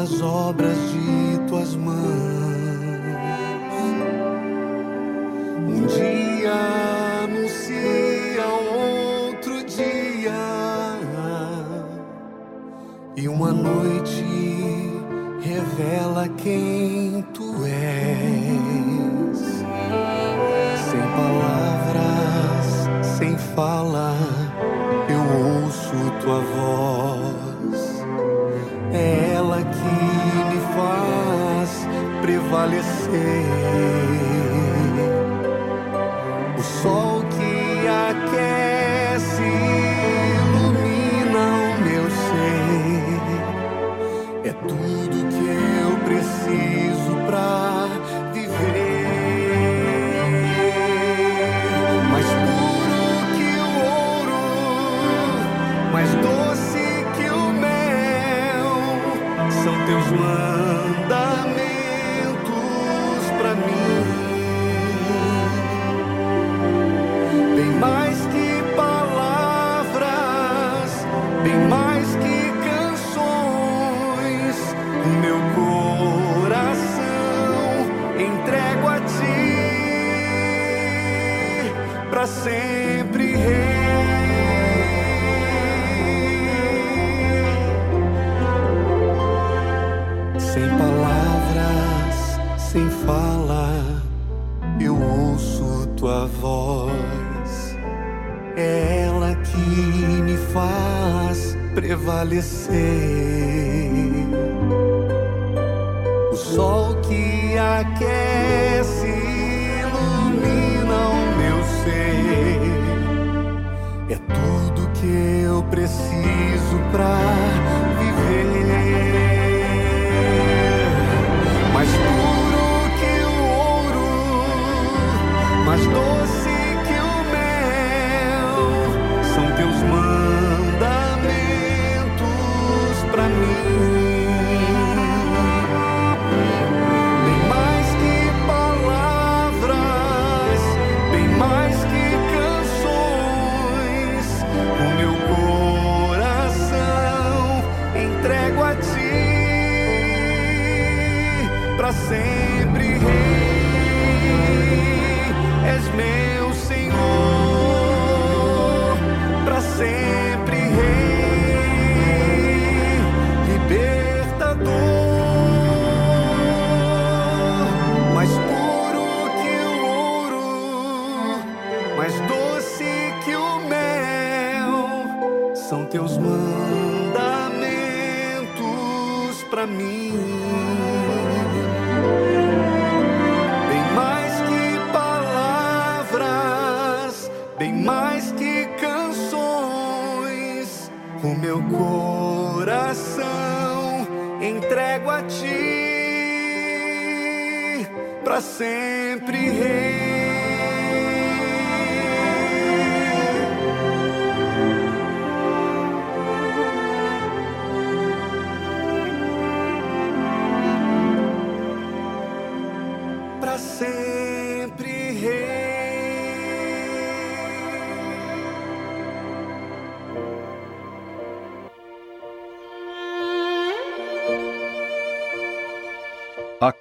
As obras de tuas mãos. Um dia anuncia outro dia, e uma noite revela quem tu és. Fala, eu ouço tua voz prevalecer. O sol que aquece ilumina o meu ser. É tudo que eu preciso prevalecer. O sol que aquece meu coração entrego a ti para sempre, Rei.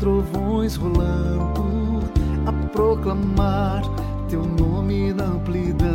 Trovões rolando, a proclamar teu nome na amplidão.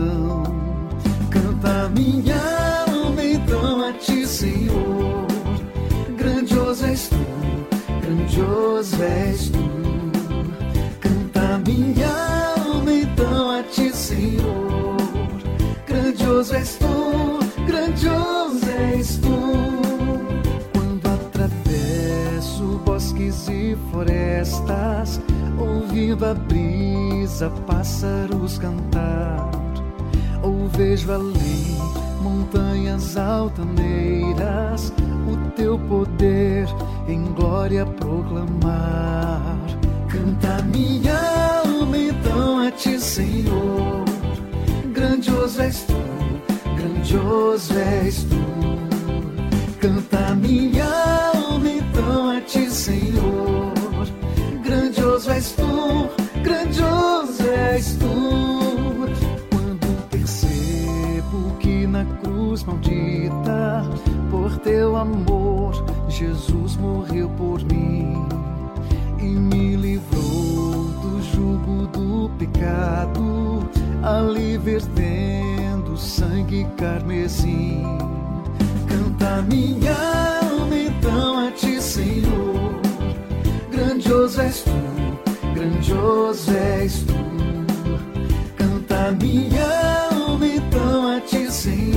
Morreu por mim e me livrou do jugo do pecado, ali vertendo sangue carmesim. Canta minha alma então a ti, Senhor. Grandioso és tu, grandioso és tu. Canta minha alma então a ti, Senhor.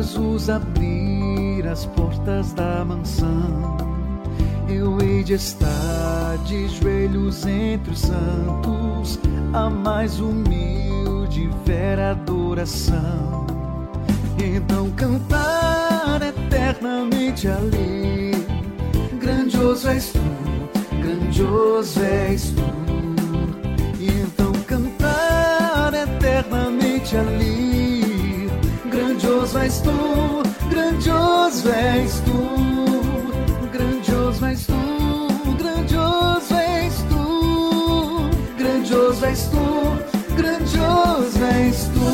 Jesus abrir as portas da mansão, eu hei de estar de joelhos entre os santos, a mais humilde vera adoração. Então cantar eternamente ali, grandioso és tu, grandioso és tu. Então cantar eternamente ali. Grandioso és tu, grandioso és tu, grandioso és tu, grandioso és tu, grandioso és tu, grandioso és tu.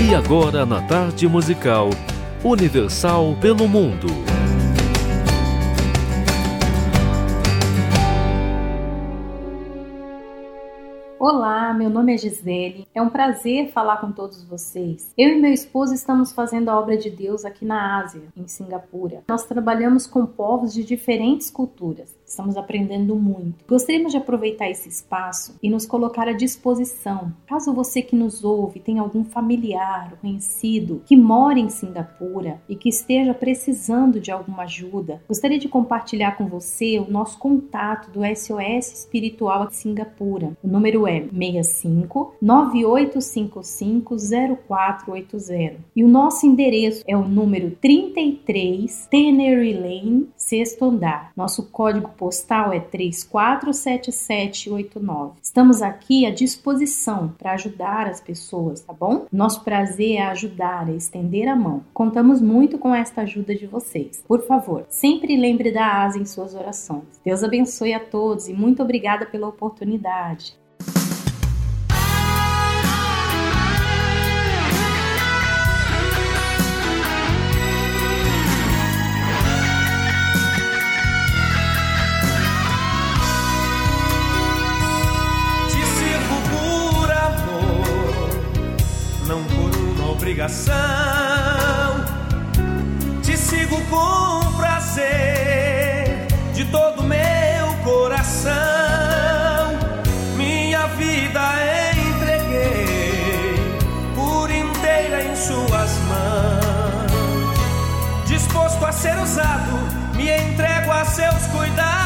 E agora na tarde musical Universal pelo Mundo. Meu nome é Gisele. É um prazer falar com todos vocês. Eu e meu esposo estamos fazendo a obra de Deus aqui na Ásia, em Singapura. Nós trabalhamos com povos de diferentes culturas. Estamos aprendendo muito. Gostaríamos de aproveitar esse espaço e nos colocar à disposição. Caso você que nos ouve tenha algum familiar, conhecido que mora em Singapura e que esteja precisando de alguma ajuda, gostaria de compartilhar com você o nosso contato do SOS Espiritual de Singapura. O número é 65 9855 0480 e o nosso endereço é o número 33 Tannery Lane, sexto andar. Nosso código postal é 347789. Estamos aqui à disposição para ajudar as pessoas, tá bom? Nosso prazer é ajudar, é estender a mão. Contamos muito com esta ajuda de vocês. Por favor, sempre lembre da asa em suas orações. Deus abençoe a todos e muito obrigada pela oportunidade. Obrigação. Te sigo com prazer de todo meu coração. Minha vida entreguei por inteira em Suas mãos. Disposto a ser usado, me entrego a seus cuidados.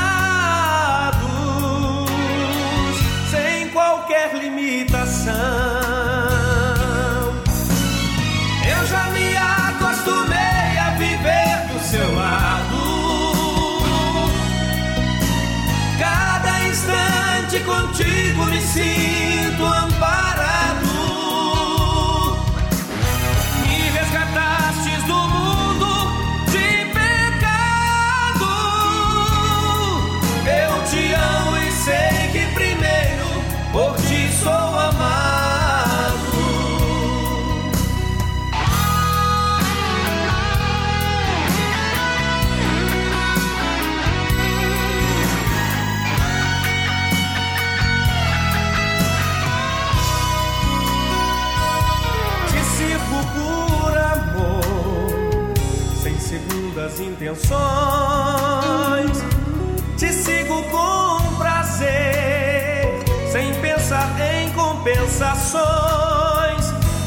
Te sigo com prazer, sem pensar em compensações.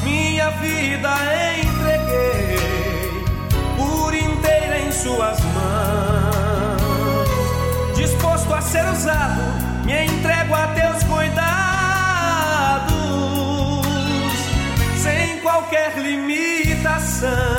Minha vida entreguei por inteira em Suas mãos. Disposto a ser usado, me entrego a teus cuidados sem qualquer limitação.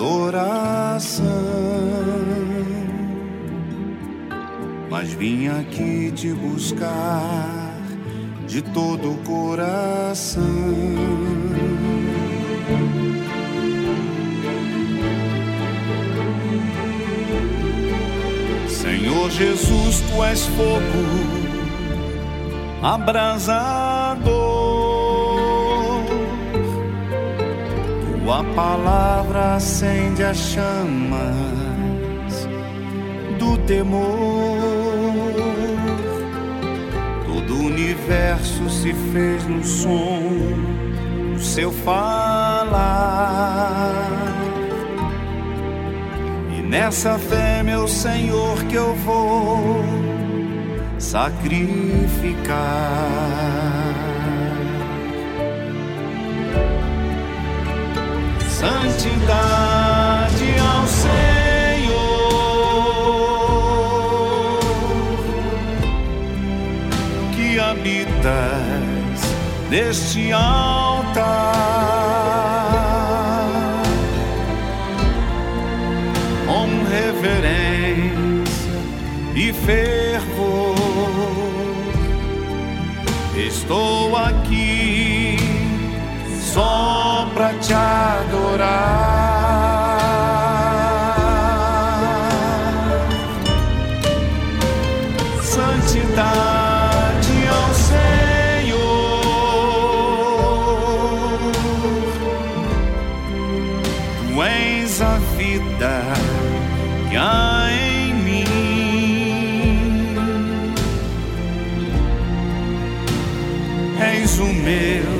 Adoração mas vim aqui te buscar de todo o coração. Senhor Jesus, tu és fogo abrasador, tua palavra acende as chamas do temor. Todo o universo se fez no som do seu falar. E nessa fé, meu Senhor, que eu vou sacrificar. Santidade ao Senhor que habitas neste altar com reverência e fervor. Estou aqui só pra te adorar. Santidade é ao Senhor, tu és a vida que há em mim, és o meu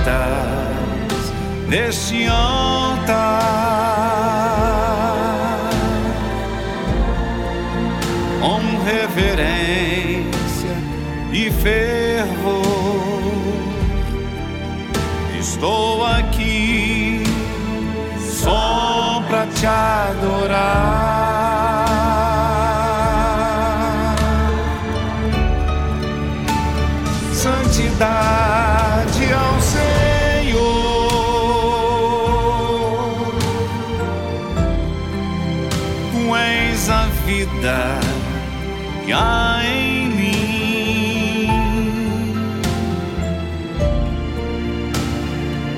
Habitas neste altar com reverência e fervor. Estou aqui só pra te adorar. Vida que há em mim.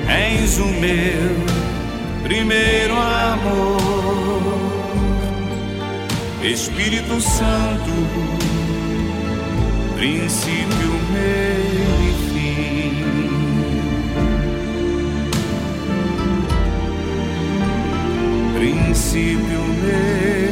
És o meu primeiro amor. Espírito Santo, princípio, fim. Princípio, meio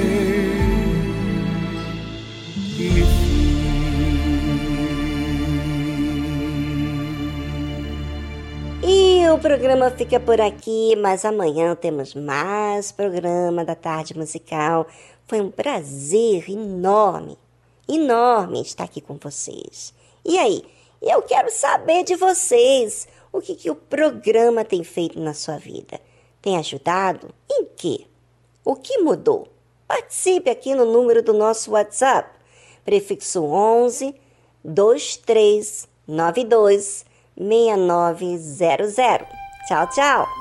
programa fica por aqui, mas amanhã temos mais programa da Tarde Musical. Foi um prazer enorme, enorme estar aqui com vocês. E aí, eu quero saber de vocês o que, que o programa tem feito na sua vida. Tem ajudado? Em quê? O que mudou? Participe aqui no número do nosso WhatsApp, prefixo 11 2392 6900. Tchau, tchau!